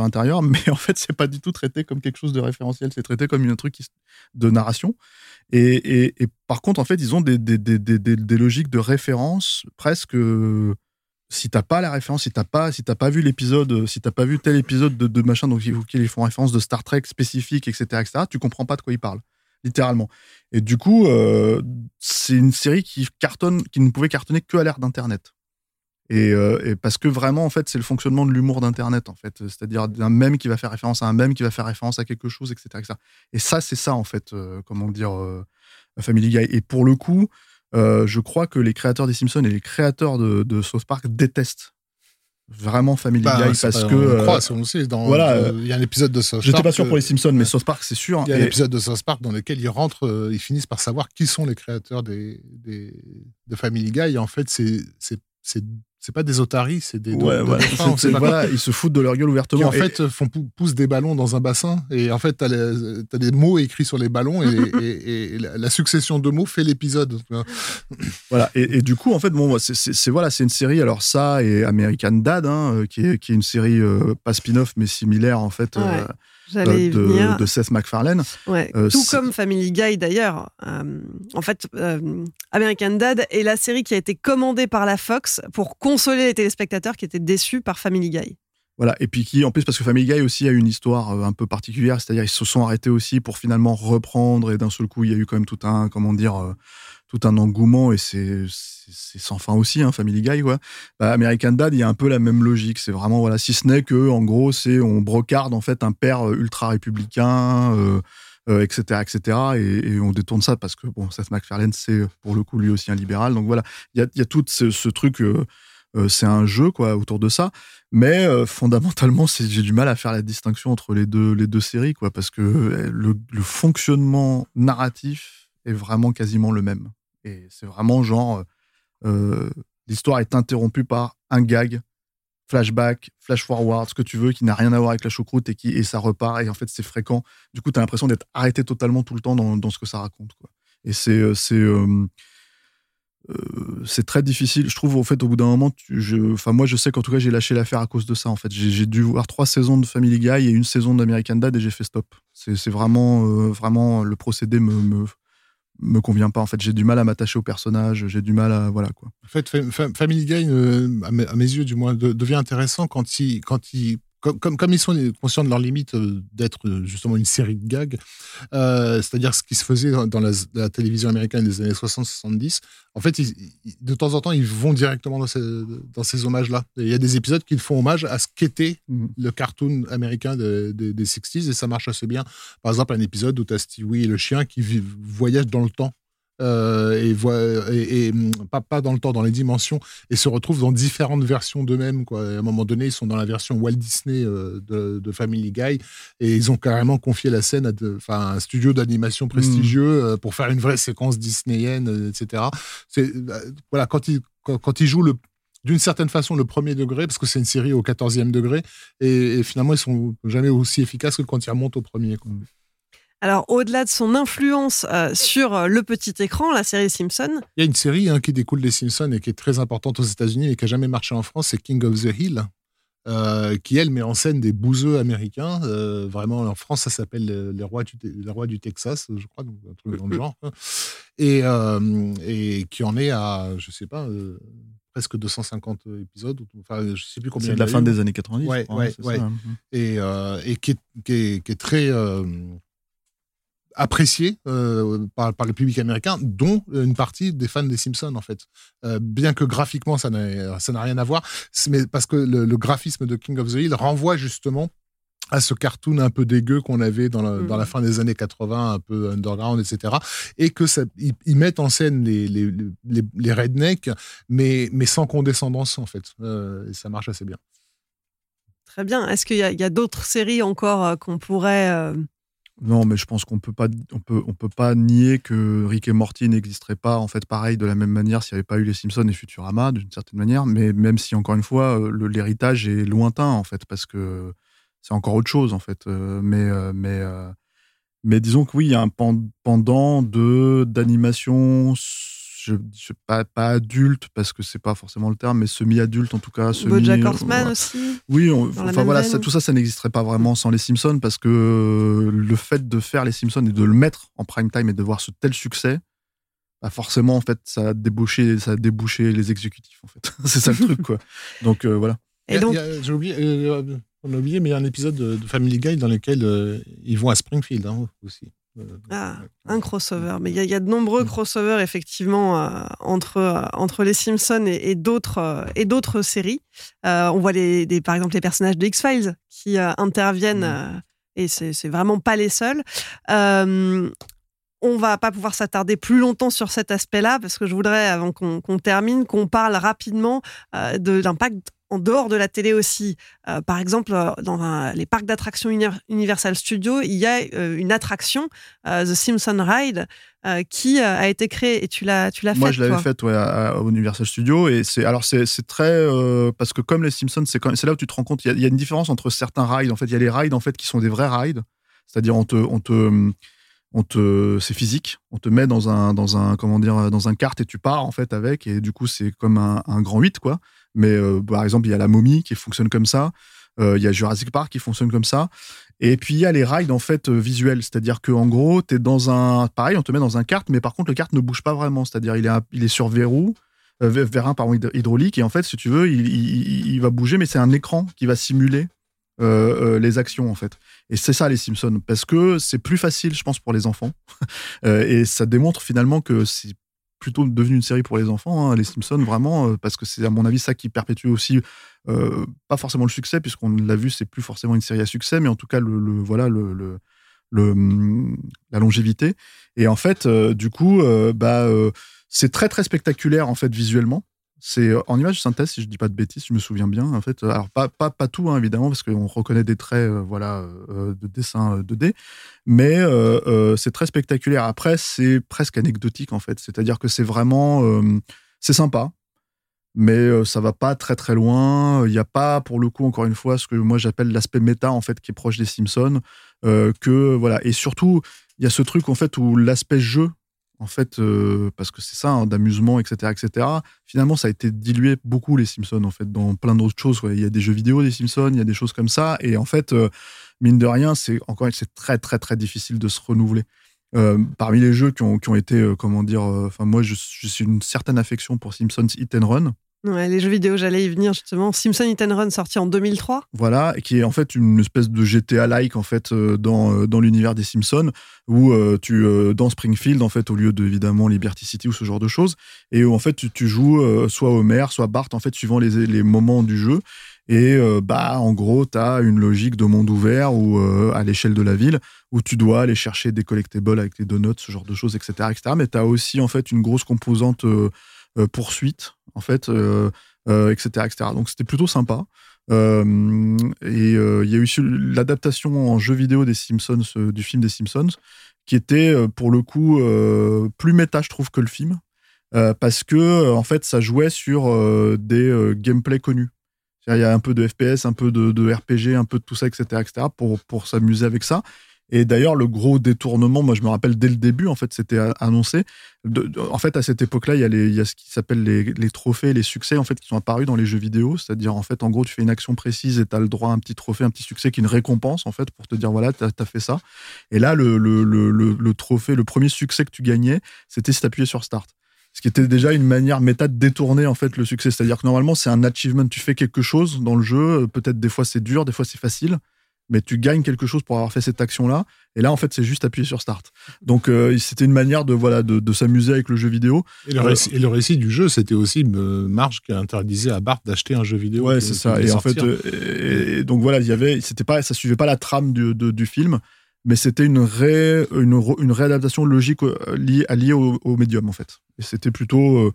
intérieure, mais en fait, c'est pas du tout traité comme quelque chose de référentiel, c'est traité comme un truc de narration. Et, et- et par contre, en fait, ils ont des, des, des, des, logiques de référence presque. euh, si t'as pas la référence, si t'as pas, si t'as pas vu l'épisode, euh, si t'as pas vu tel épisode de, de machin, donc ils font référence de Star Trek spécifique, etc., etc., tu comprends pas de quoi ils parlent, littéralement. Et du coup, euh, c'est une série qui cartonne, qui ne pouvait cartonner que à l'ère d'Internet. Et, euh, et parce que vraiment, en fait, c'est le fonctionnement de l'humour d'Internet, en fait. C'est-à-dire d'un mème qui va faire référence à un mème qui va faire référence à quelque chose, etc. etc. Et ça, c'est ça, en fait, euh, comment dire, Family Guy. Et pour le coup, je crois que les créateurs des Simpsons et les créateurs de, de South Park détestent vraiment Family Bah, Guy parce pas- que. on euh, croit, c'est- on le sait. Dans, voilà, euh, il y a un épisode de South J'étais Park. pas sûr pour les euh, Simpsons, mais. South Park, c'est sûr. Il y a un épisode de South Park dans lequel ils rentrent, euh, ils finissent par savoir qui sont les créateurs des, des, de Family Guy. Et en fait, c'est c'est pas des otaries, c'est des Ouais, de- voilà. C'est- voilà, ils se foutent de leur gueule qui ouvertement. en Et- fait font pou- poussent des ballons dans un bassin et en fait t'as les- t'as des mots écrits sur les ballons et, et- et la, la succession de mots fait l'épisode. Voilà, et, et du coup, en fait, bon, c'est- c'est c'est- voilà, c'est une série. Alors ça et American Dad, hein, euh, qui, est, qui est une série euh, pas spin-off mais similaire en fait Ouais, euh, de, venir. de Seth MacFarlane. Ouais, Euh, tout comme Family Guy d'ailleurs. Euh, en fait, euh, American Dad est la série qui a été commandée par la Fox pour consoler les téléspectateurs qui étaient déçus par Family Guy. Voilà, et puis qui, en plus, parce que Family Guy aussi a une histoire euh, un peu particulière, c'est-à-dire ils se sont arrêtés aussi pour finalement reprendre, et d'un seul coup, il y a eu quand même tout un, comment dire, euh, tout un engouement, et c'est sans fin aussi, hein, Family Guy, quoi. Bah, American Dad, il y a un peu la même logique, c'est vraiment, voilà, si ce n'est que, en gros, c'est on brocarde en fait un père euh, ultra républicain, euh, euh, etc., etc., et, on détourne ça parce que, bon, Seth MacFarlane, c'est pour le coup lui aussi un libéral, donc voilà, il y a, tout ce, truc. c'est un jeu quoi autour de ça, mais fondamentalement, j'ai du mal à faire la distinction entre les deux les deux séries quoi, parce que le fonctionnement narratif est vraiment quasiment le même. Et c'est vraiment genre euh, l'histoire est interrompue par un gag, flashback, flash forward, ce que tu veux, qui n'a rien à voir avec la choucroute et qui et ça repart et en fait c'est fréquent. Du coup, tu as l'impression d'être arrêté totalement tout le temps dans, dans ce que ça raconte. Et c'est euh, c'est euh, euh, très difficile. Je trouve, au fait, au bout d'un moment, tu- moi, je sais qu'en tout cas, j'ai lâché l'affaire à cause de ça. En fait, j'ai dû voir trois saisons de Family Guy et une saison d'American Dad et j'ai fait stop. C'est c'est vraiment, euh, vraiment, le procédé me, me convient pas. En fait, j'ai du mal à m'attacher au personnage. J'ai du mal à, voilà quoi. En fait, Fam- Fam- Family Guy, euh, à, mes, yeux du moins, de- devient intéressant quand ils, quand ils, comme, comme, comme ils sont conscients de leur limite euh, d'être euh, justement une série de gags, euh, c'est-à-dire ce qui se faisait dans, la, la télévision américaine des années 60-70, en fait, ils- ils- de temps en temps, ils vont directement dans ces, dans ces hommages-là. Il y a des épisodes qui font hommage à ce qu'était Mhm. le cartoon américain de- de- des 60s et ça marche assez bien. Par exemple, un épisode où tu as Stewie et le chien qui vivent- voyagent dans le temps. Euh, et, voient- et, et, hum, pas, pas dans le temps, dans les dimensions, et se retrouvent dans différentes versions d'eux-mêmes. Quoi. Et à un moment donné, ils sont dans la version Walt Disney euh, de, de Family Guy, et ils ont carrément confié la scène à, de- un studio d'animation prestigieux euh, pour faire une vraie séquence disneyienne, euh, etc. C'est, voilà, quand ils, quand, quand ils jouent le d'une certaine façon le premier degré, parce que c'est une série au 14e degré, et, et finalement ils sont jamais aussi efficaces que quand ils remontent au premier. quoi. Alors, au-delà de son influence euh, sur euh, le petit écran, la série Simpson, Il y a une série hein, qui découle des Simpsons et qui est très importante aux États-Unis et qui a jamais marché en France, c'est King of the Hill, euh, qui elle met en scène des bouseux américains. euh, vraiment, en France, ça s'appelle les rois, du, les rois du Texas, je crois, donc un truc dans le genre. quoi. Et, euh, et qui en est à, je sais pas, euh, presque 250 épisodes. Enfin, je sais plus combien. C'est de la fin eu. des années 90. Ouais, je crois, ouais, hein, ouais. ça, hein. et, euh, et qui, est, qui, est, qui est très euh, apprécié euh, par, par le public américain, dont une partie des fans des Simpsons, en fait. Euh, bien que graphiquement, ça n'a rien à voir, mais parce que le, le graphisme de King of the Hill renvoie justement à ce cartoon un peu dégueu qu'on avait dans la, dans la fin des années 80, un peu underground, etc. Et que ça, ils, ils mettent en scène les, les, les, les rednecks, mais, mais sans condescendance, en fait. Euh, et ça marche assez bien. très bien. Est-ce qu'il y a, d'autres séries encore qu'on pourrait. Non, mais je pense qu'on peut pas, on peut, on peut pas nier que Rick et Morty n'existeraient pas en fait pareil de la même manière s'il n'y avait pas eu les Simpsons et Futurama d'une certaine manière. Mais même si encore une fois euh, l'héritage est lointain en fait parce que c'est encore autre chose en fait. Euh, mais euh, mais mais disons que oui, il y a un pen- pendant de d'animation. Je, je- pas, pas adulte parce que c'est pas forcément le terme, mais semi-adulte en tout cas. Semi, BoJack Horseman ouais. aussi Oui, enfin voilà, ça- tout ça, ça n'existerait pas vraiment sans les Simpsons parce que euh, le fait de faire les Simpsons et de le mettre en prime time et de voir ce tel succès, bah forcément en fait, ça a débauché, ça a débouché les exécutifs en fait. c'est ça le truc quoi. Donc euh, voilà. Et donc, J'ai oublié, euh, on a oublié, mais il y a un épisode de, de Family Guy dans lequel euh, ils vont à Springfield hein, aussi. Euh, Ah, ouais. un crossover. Mais il y, a- il y a de nombreux Mm. crossovers, effectivement, euh, entre, euh, entre les Simpsons et, et d'autres euh, séries. Euh, on voit, les, par exemple, les personnages de X-Files qui euh, interviennent, Mm. euh, et c'est vraiment pas les seuls. Euh, on va pas pouvoir s'attarder plus longtemps sur cet aspect-là, parce que je voudrais, avant qu'on termine, qu'on parle rapidement euh, de l'impact en dehors de la télé aussi. Euh, par exemple, euh, dans un- les parcs d'attractions Uni- Universal Studios, il y a euh, une attraction, euh, The Simpson Ride, qui a été créée. Et tu l'as, tu l'as Moi, faite, je l'avais faite ouais, à, à Universal Studios et c'est alors c'est très parce que comme les Simpsons, c'est là où tu te rends compte il y, a- il y a une différence entre certains rides. En fait, il y a les rides en fait qui sont des vrais rides, c'est-à-dire on te on te on te c'est physique, on te met dans un dans un comment dire dans un kart et tu pars en fait avec et du coup c'est comme un, grand 8 quoi. Mais euh, par exemple il y a la momie qui fonctionne comme ça, Euh, il y a Jurassic Park qui fonctionne comme ça. Et puis il y a les rides en fait euh, visuels, c'est-à-dire que en gros tu es dans un pareil on te met dans un kart mais par contre le kart ne bouge pas vraiment, c'est-à-dire il est il est sur verrou euh, vérin pardon, hyd- hydraulique et en fait si tu veux il, il- va bouger mais c'est un écran qui va simuler les actions en fait. Et c'est ça les Simpsons parce que c'est plus facile je pense pour les enfants. Euh, et ça démontre finalement que c'est plutôt devenu une série pour les enfants hein, les Simpsons vraiment euh, parce que c'est à mon avis ça qui perpétue aussi euh, pas forcément le succès puisqu'on l'a vu c'est plus forcément une série à succès mais en tout cas le, voilà le, le- hum, la longévité. Et en fait du coup bah c'est très très spectaculaire en fait visuellement C'est euh, en image synthèse, si je dis pas de bêtises, je me souviens bien. En fait, alors pas pas, pas tout hein, évidemment parce qu'on reconnaît des traits, euh, voilà, euh, de dessin 2D, mais euh, euh, c'est très spectaculaire. Après, c'est presque anecdotique en fait. C'est-à-dire que c'est vraiment, euh, c'est sympa, mais euh, ça va pas très très loin. Il n'y a pas, pour le coup, encore une fois, ce que moi j'appelle l'aspect méta en fait, qui est proche des Simpsons. euh, que voilà, et surtout, il y a ce truc en fait où l'aspect jeu, en fait, euh, parce que c'est ça, hein, d'amusement, etc., etc. Finalement, ça a été dilué beaucoup les Simpsons en fait dans plein d'autres choses. Il y a des jeux vidéo des Simpsons, il y a des choses comme ça, et en fait, euh, mine de rien, c'est encore c'est très très très difficile de se renouveler. Euh, parmi les jeux qui ont, qui ont été, comment dire, enfin moi, je, je suis une certaine affection pour Simpsons Hit and Run. Ouais, les jeux vidéo, j'allais y venir justement. Simpson Hit and Run sorti en 2003. Voilà, qui est en fait une espèce de GTA-like en fait euh, dans, euh, dans l'univers des Simpsons, où euh, tu dans Springfield en fait au lieu de évidemment Liberty City ou ce genre de choses, et où en fait tu, joues soit Homer, soit Bart en fait suivant les, les moments du jeu. Et bah en gros tu as une logique de monde ouvert ou à l'échelle de la ville où tu dois aller chercher des collectibles avec des donuts, ce genre de choses, etc., etc. Mais tu as aussi en fait une grosse composante poursuite en fait, euh, euh, etc., etc. Donc c'était plutôt sympa. Euh, et il y a eu l'adaptation en jeu vidéo des Simpsons, du film des Simpsons, qui était pour le coup plus méta, je trouve, que le film, parce que en fait, ça jouait sur des gameplays connus. Il y a un peu de FPS, un peu de, RPG, un peu de tout ça, etc., etc., pour s'amuser avec ça. Et d'ailleurs, le gros détournement, moi je me rappelle dès le début, en fait, c'était annoncé. En fait, à cette époque-là, il y a, ce qui s'appelle les, trophées, les succès, en fait, qui sont apparus dans les jeux vidéo. C'est-à-dire, en fait, en gros, tu fais une action précise et tu as le droit à un petit trophée, un petit succès qui est une récompense, en fait, pour te dire, voilà, tu as, fait ça. Et là, le, le, trophée, le premier succès que tu gagnais, c'était si tu appuyais sur Start. Ce qui était déjà une manière méta de détourner en fait le succès. C'est-à-dire que normalement c'est un achievement, tu fais quelque chose dans le jeu, peut-être des fois c'est dur, des fois c'est facile, mais tu gagnes quelque chose pour avoir fait cette action-là. Et là en fait c'est juste appuyer sur Start. Donc euh, c'était une manière de voilà de, de s'amuser avec le jeu vidéo. Et le, Euh, récit, et le récit du jeu, c'était aussi euh, Marge qui interdisait à Bart d'acheter un jeu vidéo. Ouais, c'est ça. Et en fait, et, et donc voilà, il y avait, c'était pas, ça suivait pas la trame du, de- du film, mais c'était une ré, une, une réadaptation logique liée, liée au, au médium en fait. Et c'était plutôt. euh,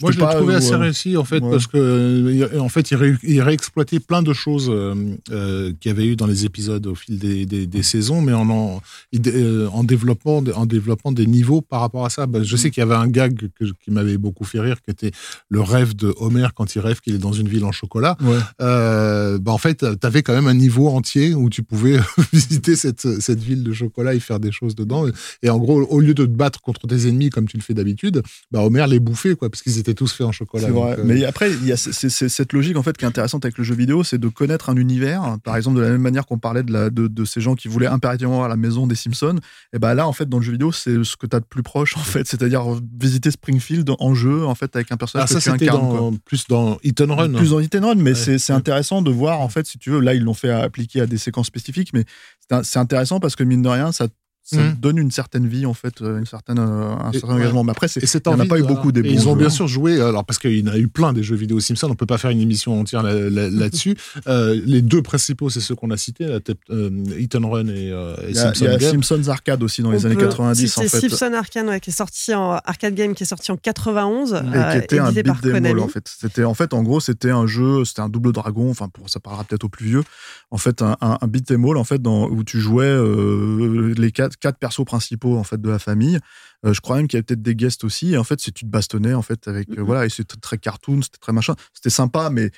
Moi, je l'ai trouvé euh, assez réussi, en fait, ouais. parce que euh, en fait, il, ré- il réexploitait plein de choses euh, euh, qu'il y avait eu dans les épisodes au fil des, des- des saisons, mais en, en, développant, en développant des niveaux par rapport à ça. Bah, je sais qu'il y avait un gag que- qui m'avait beaucoup fait rire, qui était le rêve de Homer quand il rêve qu'il est dans une ville en chocolat. Ouais. Euh, bah, en fait, tu avais quand même un niveau entier où tu pouvais visiter cette, cette ville de chocolat et faire des choses dedans. Et en gros, au lieu de te battre contre tes ennemis comme tu le fais d'habitude, bah, Homer les bouffait, quoi, parce qu'ils étaient tous faits en chocolat. C'est vrai. Donc, euh, Mais après, il y a cette logique en fait qui est intéressante avec le jeu vidéo, c'est de connaître un univers. Par exemple, de la même manière qu'on parlait de, la, de, de ces gens qui voulaient impérativement voir la maison des Simpsons, et ben là, en fait, dans le jeu vidéo, c'est ce que tu as de plus proche, en fait, c'est-à-dire visiter Springfield en jeu, en fait, avec un personnage Ah, que ça, tu c'était incarnes. quoi. dans, plus dans Hit and Run. Plus dans Hit and Run, mais Ouais. c'est intéressant de voir, en fait, si tu veux, là, ils l'ont fait appliquer à des séquences spécifiques, mais c'est intéressant parce que, mine de rien, ça, ça Mhm. donne une certaine vie, en fait, euh, une certaine, euh, un Et- certain ouais. engagement. Mais après, c'est- il n'y en a pas eu beaucoup des et bons Ils ont jeux, bien sûr joué, alors parce qu'il y en a eu plein des jeux vidéo Simpson, on peut pas faire une émission entière là- là- là-dessus. Euh, les deux principaux, c'est ceux qu'on a cités, la euh, Hit and Run et, euh, et Il y a, Simpson il y a Game. Simpsons Arcade aussi dans les On années peut 90, en citer fait. Simpson ouais, qui est sorti en arcade game, qui est sorti en 91, et euh, qui était un édité par Konami. en fait. C'était en fait en gros c'était un jeu, c'était un double dragon. Enfin pour ça parlera peut-être aux plus vieux. En fait un, un, un beat'em all en fait dans, où tu jouais euh, les quatre quatre persos principaux en fait de la famille. Euh, je crois même qu'il y avait peut-être des guests aussi. Et en fait c'est tu te bastonnais en fait avec euh, voilà et c'était très cartoon, c'était très machin. C'était sympa mais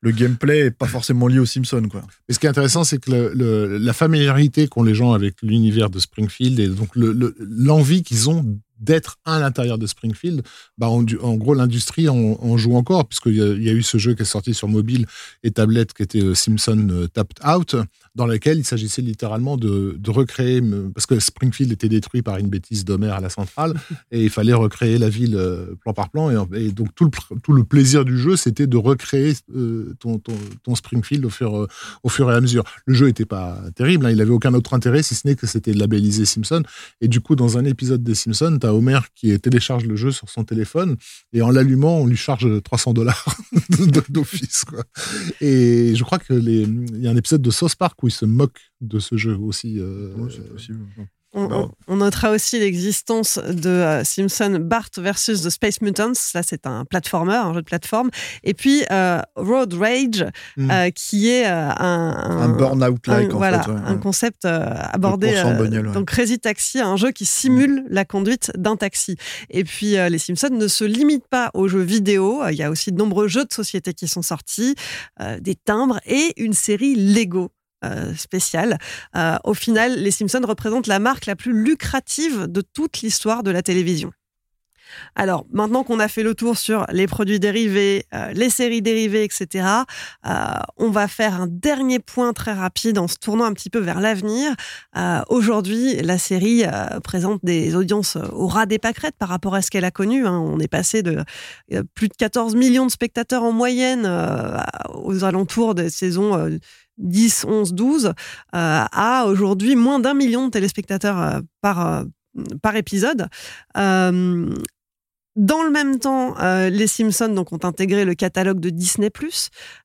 le gameplay est pas forcément lié aux Simpsons quoi. Mais ce qui est intéressant, c'est que le- le- la familiarité qu'ont les gens avec l'univers de Springfield et donc le- le- l'envie qu'ils ont d'être à l'intérieur de Springfield, bah en, gros, l'industrie en, en joue encore, puisqu'il y, y a eu ce jeu qui est sorti sur mobile et tablette qui était euh, Simpson euh, Tapped Out, dans lequel il s'agissait littéralement de, de recréer, me- parce que Springfield était détruit par une bêtise d'Homer à la centrale, et il fallait recréer la ville euh, plan par plan, et, donc tout le, pr- tout le plaisir du jeu, c'était de recréer euh, ton, ton, ton Springfield au fur, euh, au fur et à mesure. Le jeu n'était pas terrible, hein, il avait aucun autre intérêt si ce n'est que c'était labellisé Simpson. Et du coup, dans un épisode des Simpsons, tu as Homer qui télécharge le jeu sur son téléphone et en l'allumant, on lui charge 300 dollars d'office. Et je crois que les... il y a un épisode de South Park où il se moque de ce jeu aussi. euh, c'est possible. On, on- on notera aussi l'existence de euh, Simpson Bart versus The Space Mutants. Là, c'est un platformer, un jeu de plateforme. Et puis euh, Road Rage, Mm. euh, qui est euh, un, Un burn-out-like, un- en voilà, fait. ouais, un concept abordé bagnole, ouais. dans Crazy Taxi, un jeu qui simule la conduite d'un taxi. Et puis les Simpsons ne se limitent pas aux jeux vidéo. Il y a aussi de nombreux jeux de société qui sont sortis, des timbres et une série Lego. Euh, spéciale. Euh, au final, les Simpsons représentent la marque la plus lucrative de toute l'histoire de la télévision. Alors, maintenant qu'on a fait le tour sur les produits dérivés, euh, les séries dérivées, etc., on va faire un dernier point très rapide en se tournant un petit peu vers l'avenir. Aujourd'hui, la série présente des audiences au ras des pâquerettes par rapport à ce qu'elle a connu. hein. On est passé de plus de 14 millions de spectateurs en moyenne aux alentours des saisons 10, 11, 12 euh, à aujourd'hui moins d'un million de téléspectateurs euh, par, euh, par épisode. Euh, dans le même temps, euh, les Simpsons donc, ont intégré le catalogue de Disney+,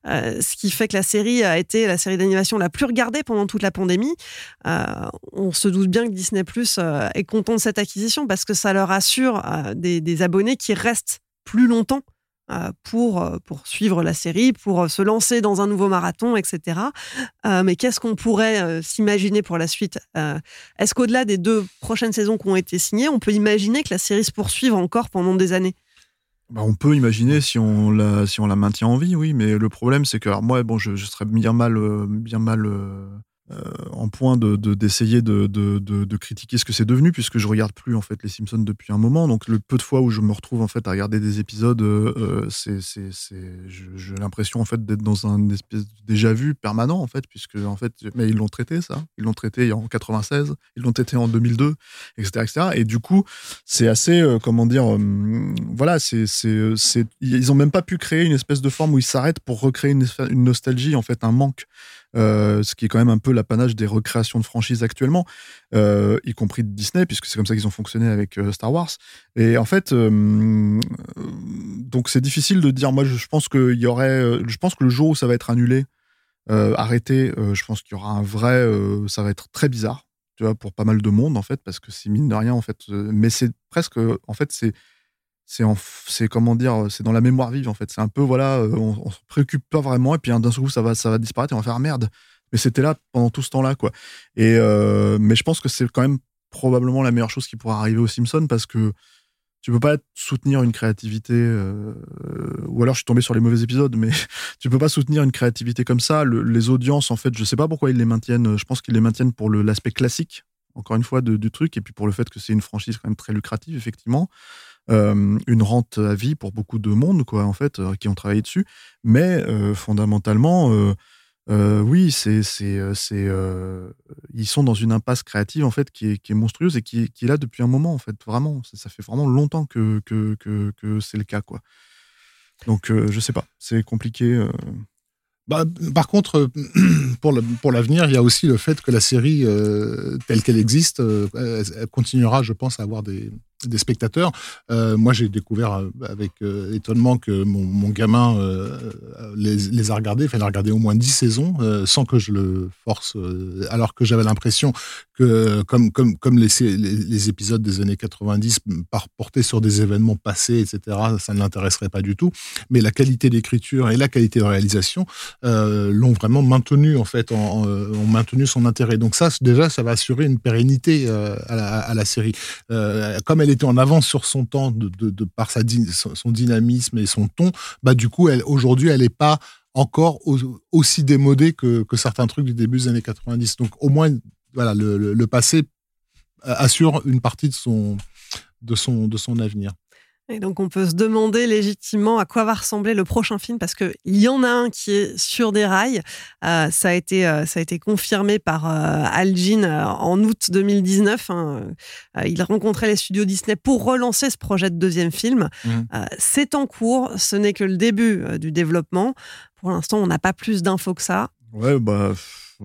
euh, ce qui fait que la série a été la série d'animation la plus regardée pendant toute la pandémie. Euh, on se doute bien que Disney+, est content de cette acquisition parce que ça leur assure des, des abonnés qui restent plus longtemps pour, euh, pour suivre la série, pour euh, se lancer dans un nouveau marathon, etc. Euh, mais qu'est-ce qu'on pourrait euh, s'imaginer pour la suite Euh, Est-ce qu'au-delà des deux prochaines saisons qui ont été signées, on peut imaginer que la série se poursuive encore pendant des années? Bah, on peut imaginer si on la si on la maintient en vie, oui. Mais le problème, c'est que moi, bon, je, je serais bien mal, euh, bien mal euh, euh, en point de de- d'essayer de, de, de, de critiquer ce que c'est devenu, puisque je regarde plus en fait les Simpsons depuis un moment. Donc le peu de fois où je me retrouve en fait à regarder des épisodes, euh, euh, c'est j'ai l'impression en fait d'être dans un espèce de déjà vu permanent en fait, puisque en fait, mais ils l'ont traité ça, ils l'ont traité en 96, ils l'ont traité en 2002, etc., etc. Et du coup, c'est assez, euh, comment dire, euh, voilà, c'est, c'est, ils ont même pas pu créer une espèce de forme où ils s'arrêtent pour recréer une, une nostalgie, en fait, un manque. Euh, ce qui est quand même un peu l'apanage des recréations de franchises actuellement, euh, y compris de Disney, puisque c'est comme ça qu'ils ont fonctionné avec euh, Star Wars. Et en fait, donc c'est difficile de dire. Moi, je, pense y aurait, je pense que le jour où ça va être annulé, arrêté, je pense qu'il y aura un vrai, ça va être très bizarre tu vois, pour pas mal de monde en fait, parce que c'est mine de rien en fait, mais c'est presque, en fait, c'est c'est c'est comment dire, c'est dans la mémoire vive en fait. C'est un peu voilà, euh, on, on se préoccupe pas vraiment et puis d'un seul coup ça va ça va disparaître et on va faire ah, merde. Mais c'était là pendant tout ce temps-là quoi. Et euh, mais je pense que c'est quand même probablement la meilleure chose qui pourra arriver aux Simpsons parce que tu peux pas soutenir une créativité euh, ou alors je suis tombé sur les mauvais épisodes mais tu peux pas soutenir une créativité comme ça Le- les audiences en fait je sais pas pourquoi ils les maintiennent je pense qu'ils les maintiennent pour l'aspect classique encore une fois du truc et puis pour le fait que c'est une franchise quand même très lucrative effectivement Euh, une rente à vie pour beaucoup de monde quoi en fait euh, qui ont travaillé dessus mais euh, fondamentalement oui, c'est, c'est, ils sont dans une impasse créative en fait qui est, qui est monstrueuse et qui, est- là depuis un moment en fait. Vraiment, ça, fait vraiment longtemps que, que, que, c'est le cas quoi. Donc euh, je sais pas, c'est compliqué. Bah, par contre, pour le- pour l'avenir, il y a aussi le fait que la série telle qu'elle existe elle continuera, je pense, à avoir des, des spectateurs. Euh, moi, j'ai découvert euh, avec euh, étonnement que mon, gamin les, a regardés, enfin, il a regardé au moins 10 saisons sans que je le force, alors que j'avais l'impression que, comme, les, épisodes des années 90 par portés sur des événements passés, etc., ça ne l'intéresserait pas du tout. Mais la qualité d'écriture et la qualité de réalisation l'ont vraiment maintenu en fait, ont maintenu son intérêt. Donc ça, déjà, ça va assurer une pérennité à, la, à la série. Comme elle était en avance sur son temps de, par son, dynamisme et son ton, bah du coup, elle, aujourd'hui, elle n'est pas encore au- aussi démodée que, certains trucs du début des années 90. Donc au moins, voilà, le, le, le passé assure une partie de son, de son, de son avenir. Et donc, on peut se demander légitimement à quoi va ressembler le prochain film parce qu'il y en a un qui est sur des rails. Euh, ça, a été, euh, ça a été confirmé par euh, Al Jean euh, en août 2019. hein. Il rencontrait les studios Disney pour relancer ce projet de deuxième film. Euh, C'est en cours. Ce n'est que le début du développement. Pour l'instant, on n'a pas plus d'infos que ça. Ouais, bah,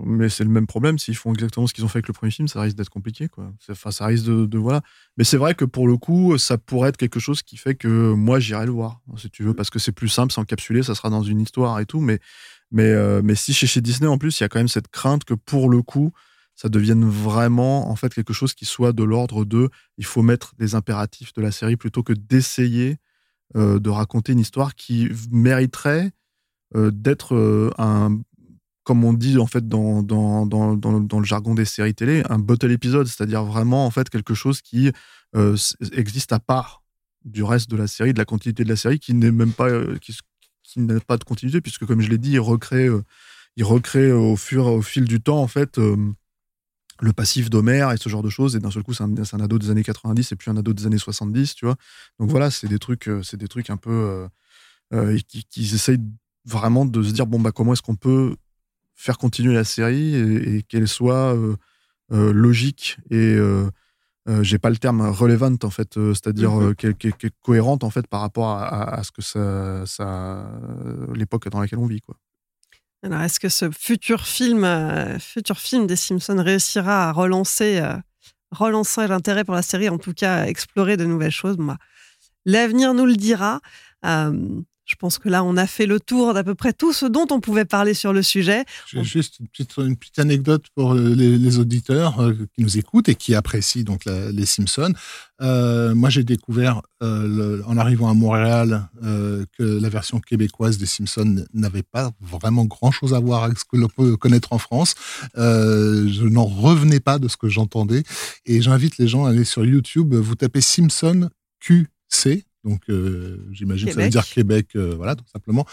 mais c'est le même problème. S'ils font exactement ce qu'ils ont fait avec le premier film, ça risque d'être compliqué, quoi. Enfin, ça de, voilà. Mais c'est vrai que pour le coup, ça pourrait être quelque chose qui fait que moi, j'irai le voir, si tu veux, parce que c'est plus simple, c'est encapsulé, ça sera dans une histoire et tout. Mais, mais, euh, mais si chez, chez Disney, en plus, il y a quand même cette crainte que pour le coup, ça devienne vraiment en fait quelque chose qui soit de l'ordre de il faut mettre des impératifs de la série plutôt que d'essayer euh, de raconter une histoire qui mériterait euh, d'être un comme on dit en fait dans, dans, dans, dans, le jargon des séries télé, un bottle épisode, c'est-à-dire vraiment en fait quelque chose qui existe à part du reste de la série, de la continuité de la série, qui n'est même pas qui, qui n'a pas de continuité puisque comme je l'ai dit, il recrée, il recrée au fur au fil du temps en fait le passif d'Homère et ce genre de choses. Et d'un seul coup, c'est un, ado des années 90 et puis un ado des années 70, tu vois. Donc voilà, c'est des trucs, euh, c'est des trucs un peu euh, euh, qui, essayent vraiment de se dire bon bah comment est-ce qu'on peut faire continuer la série et, qu'elle soit logique et j'ai pas le terme relevant en fait, c'est-à-dire qu'elle est cohérente en fait par rapport à, à ce que ça, ça l'époque dans laquelle on vit quoi. Alors, est-ce que ce futur film, euh, futur film des Simpsons réussira à relancer, euh, relancer l'intérêt pour la série, en tout cas explorer de nouvelles choses? Bah, L'avenir nous le dira. Euh, je pense que là, on a fait le tour d'à peu près tout ce dont on pouvait parler sur le sujet. J'ai juste une petite, anecdote pour les, auditeurs euh, qui nous écoutent et qui apprécient donc les Simpsons. Euh, moi, j'ai découvert euh, en arrivant à Montréal que la version québécoise des Simpsons n'avait pas vraiment grand-chose à voir avec ce que l'on peut connaître en France. je n'en revenais pas de ce que j'entendais et j'invite les gens à aller sur YouTube. Vous tapez Simpson QC donc, euh, j'imagine que ça veut dire Québec, euh, voilà, tout simplement.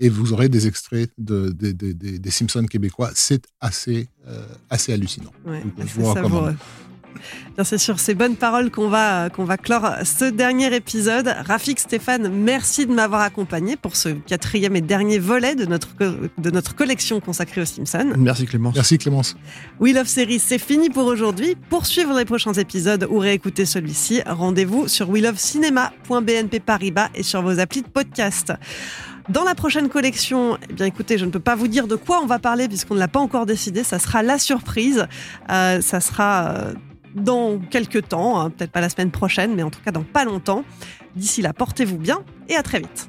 Et vous aurez des extraits de, des Simpsons québécois. C'est assez, euh, assez hallucinant. Ouais, c'est sur ces bonnes paroles qu'on va, qu'on va clore ce dernier épisode. Rafik Stéphane, merci de m'avoir accompagné pour ce quatrième et dernier volet de notre, de notre collection consacrée aux Simpsons. Merci Clémence. Merci Clémence. We Love Series, c'est fini pour aujourd'hui. Pour suivre les prochains épisodes ou réécouter celui-ci, rendez-vous sur WeLoveCinema.bnp Paribas et sur vos applis de podcast. Dans la prochaine collection, eh bien écoutez, je ne peux pas vous dire de quoi on va parler puisqu'on ne l'a pas encore décidé. Ça sera la surprise. Euh, ça sera euh, dans quelques temps, hein, peut-être pas la semaine prochaine, mais en tout cas dans pas longtemps. D'ici là, portez-vous bien et à très vite.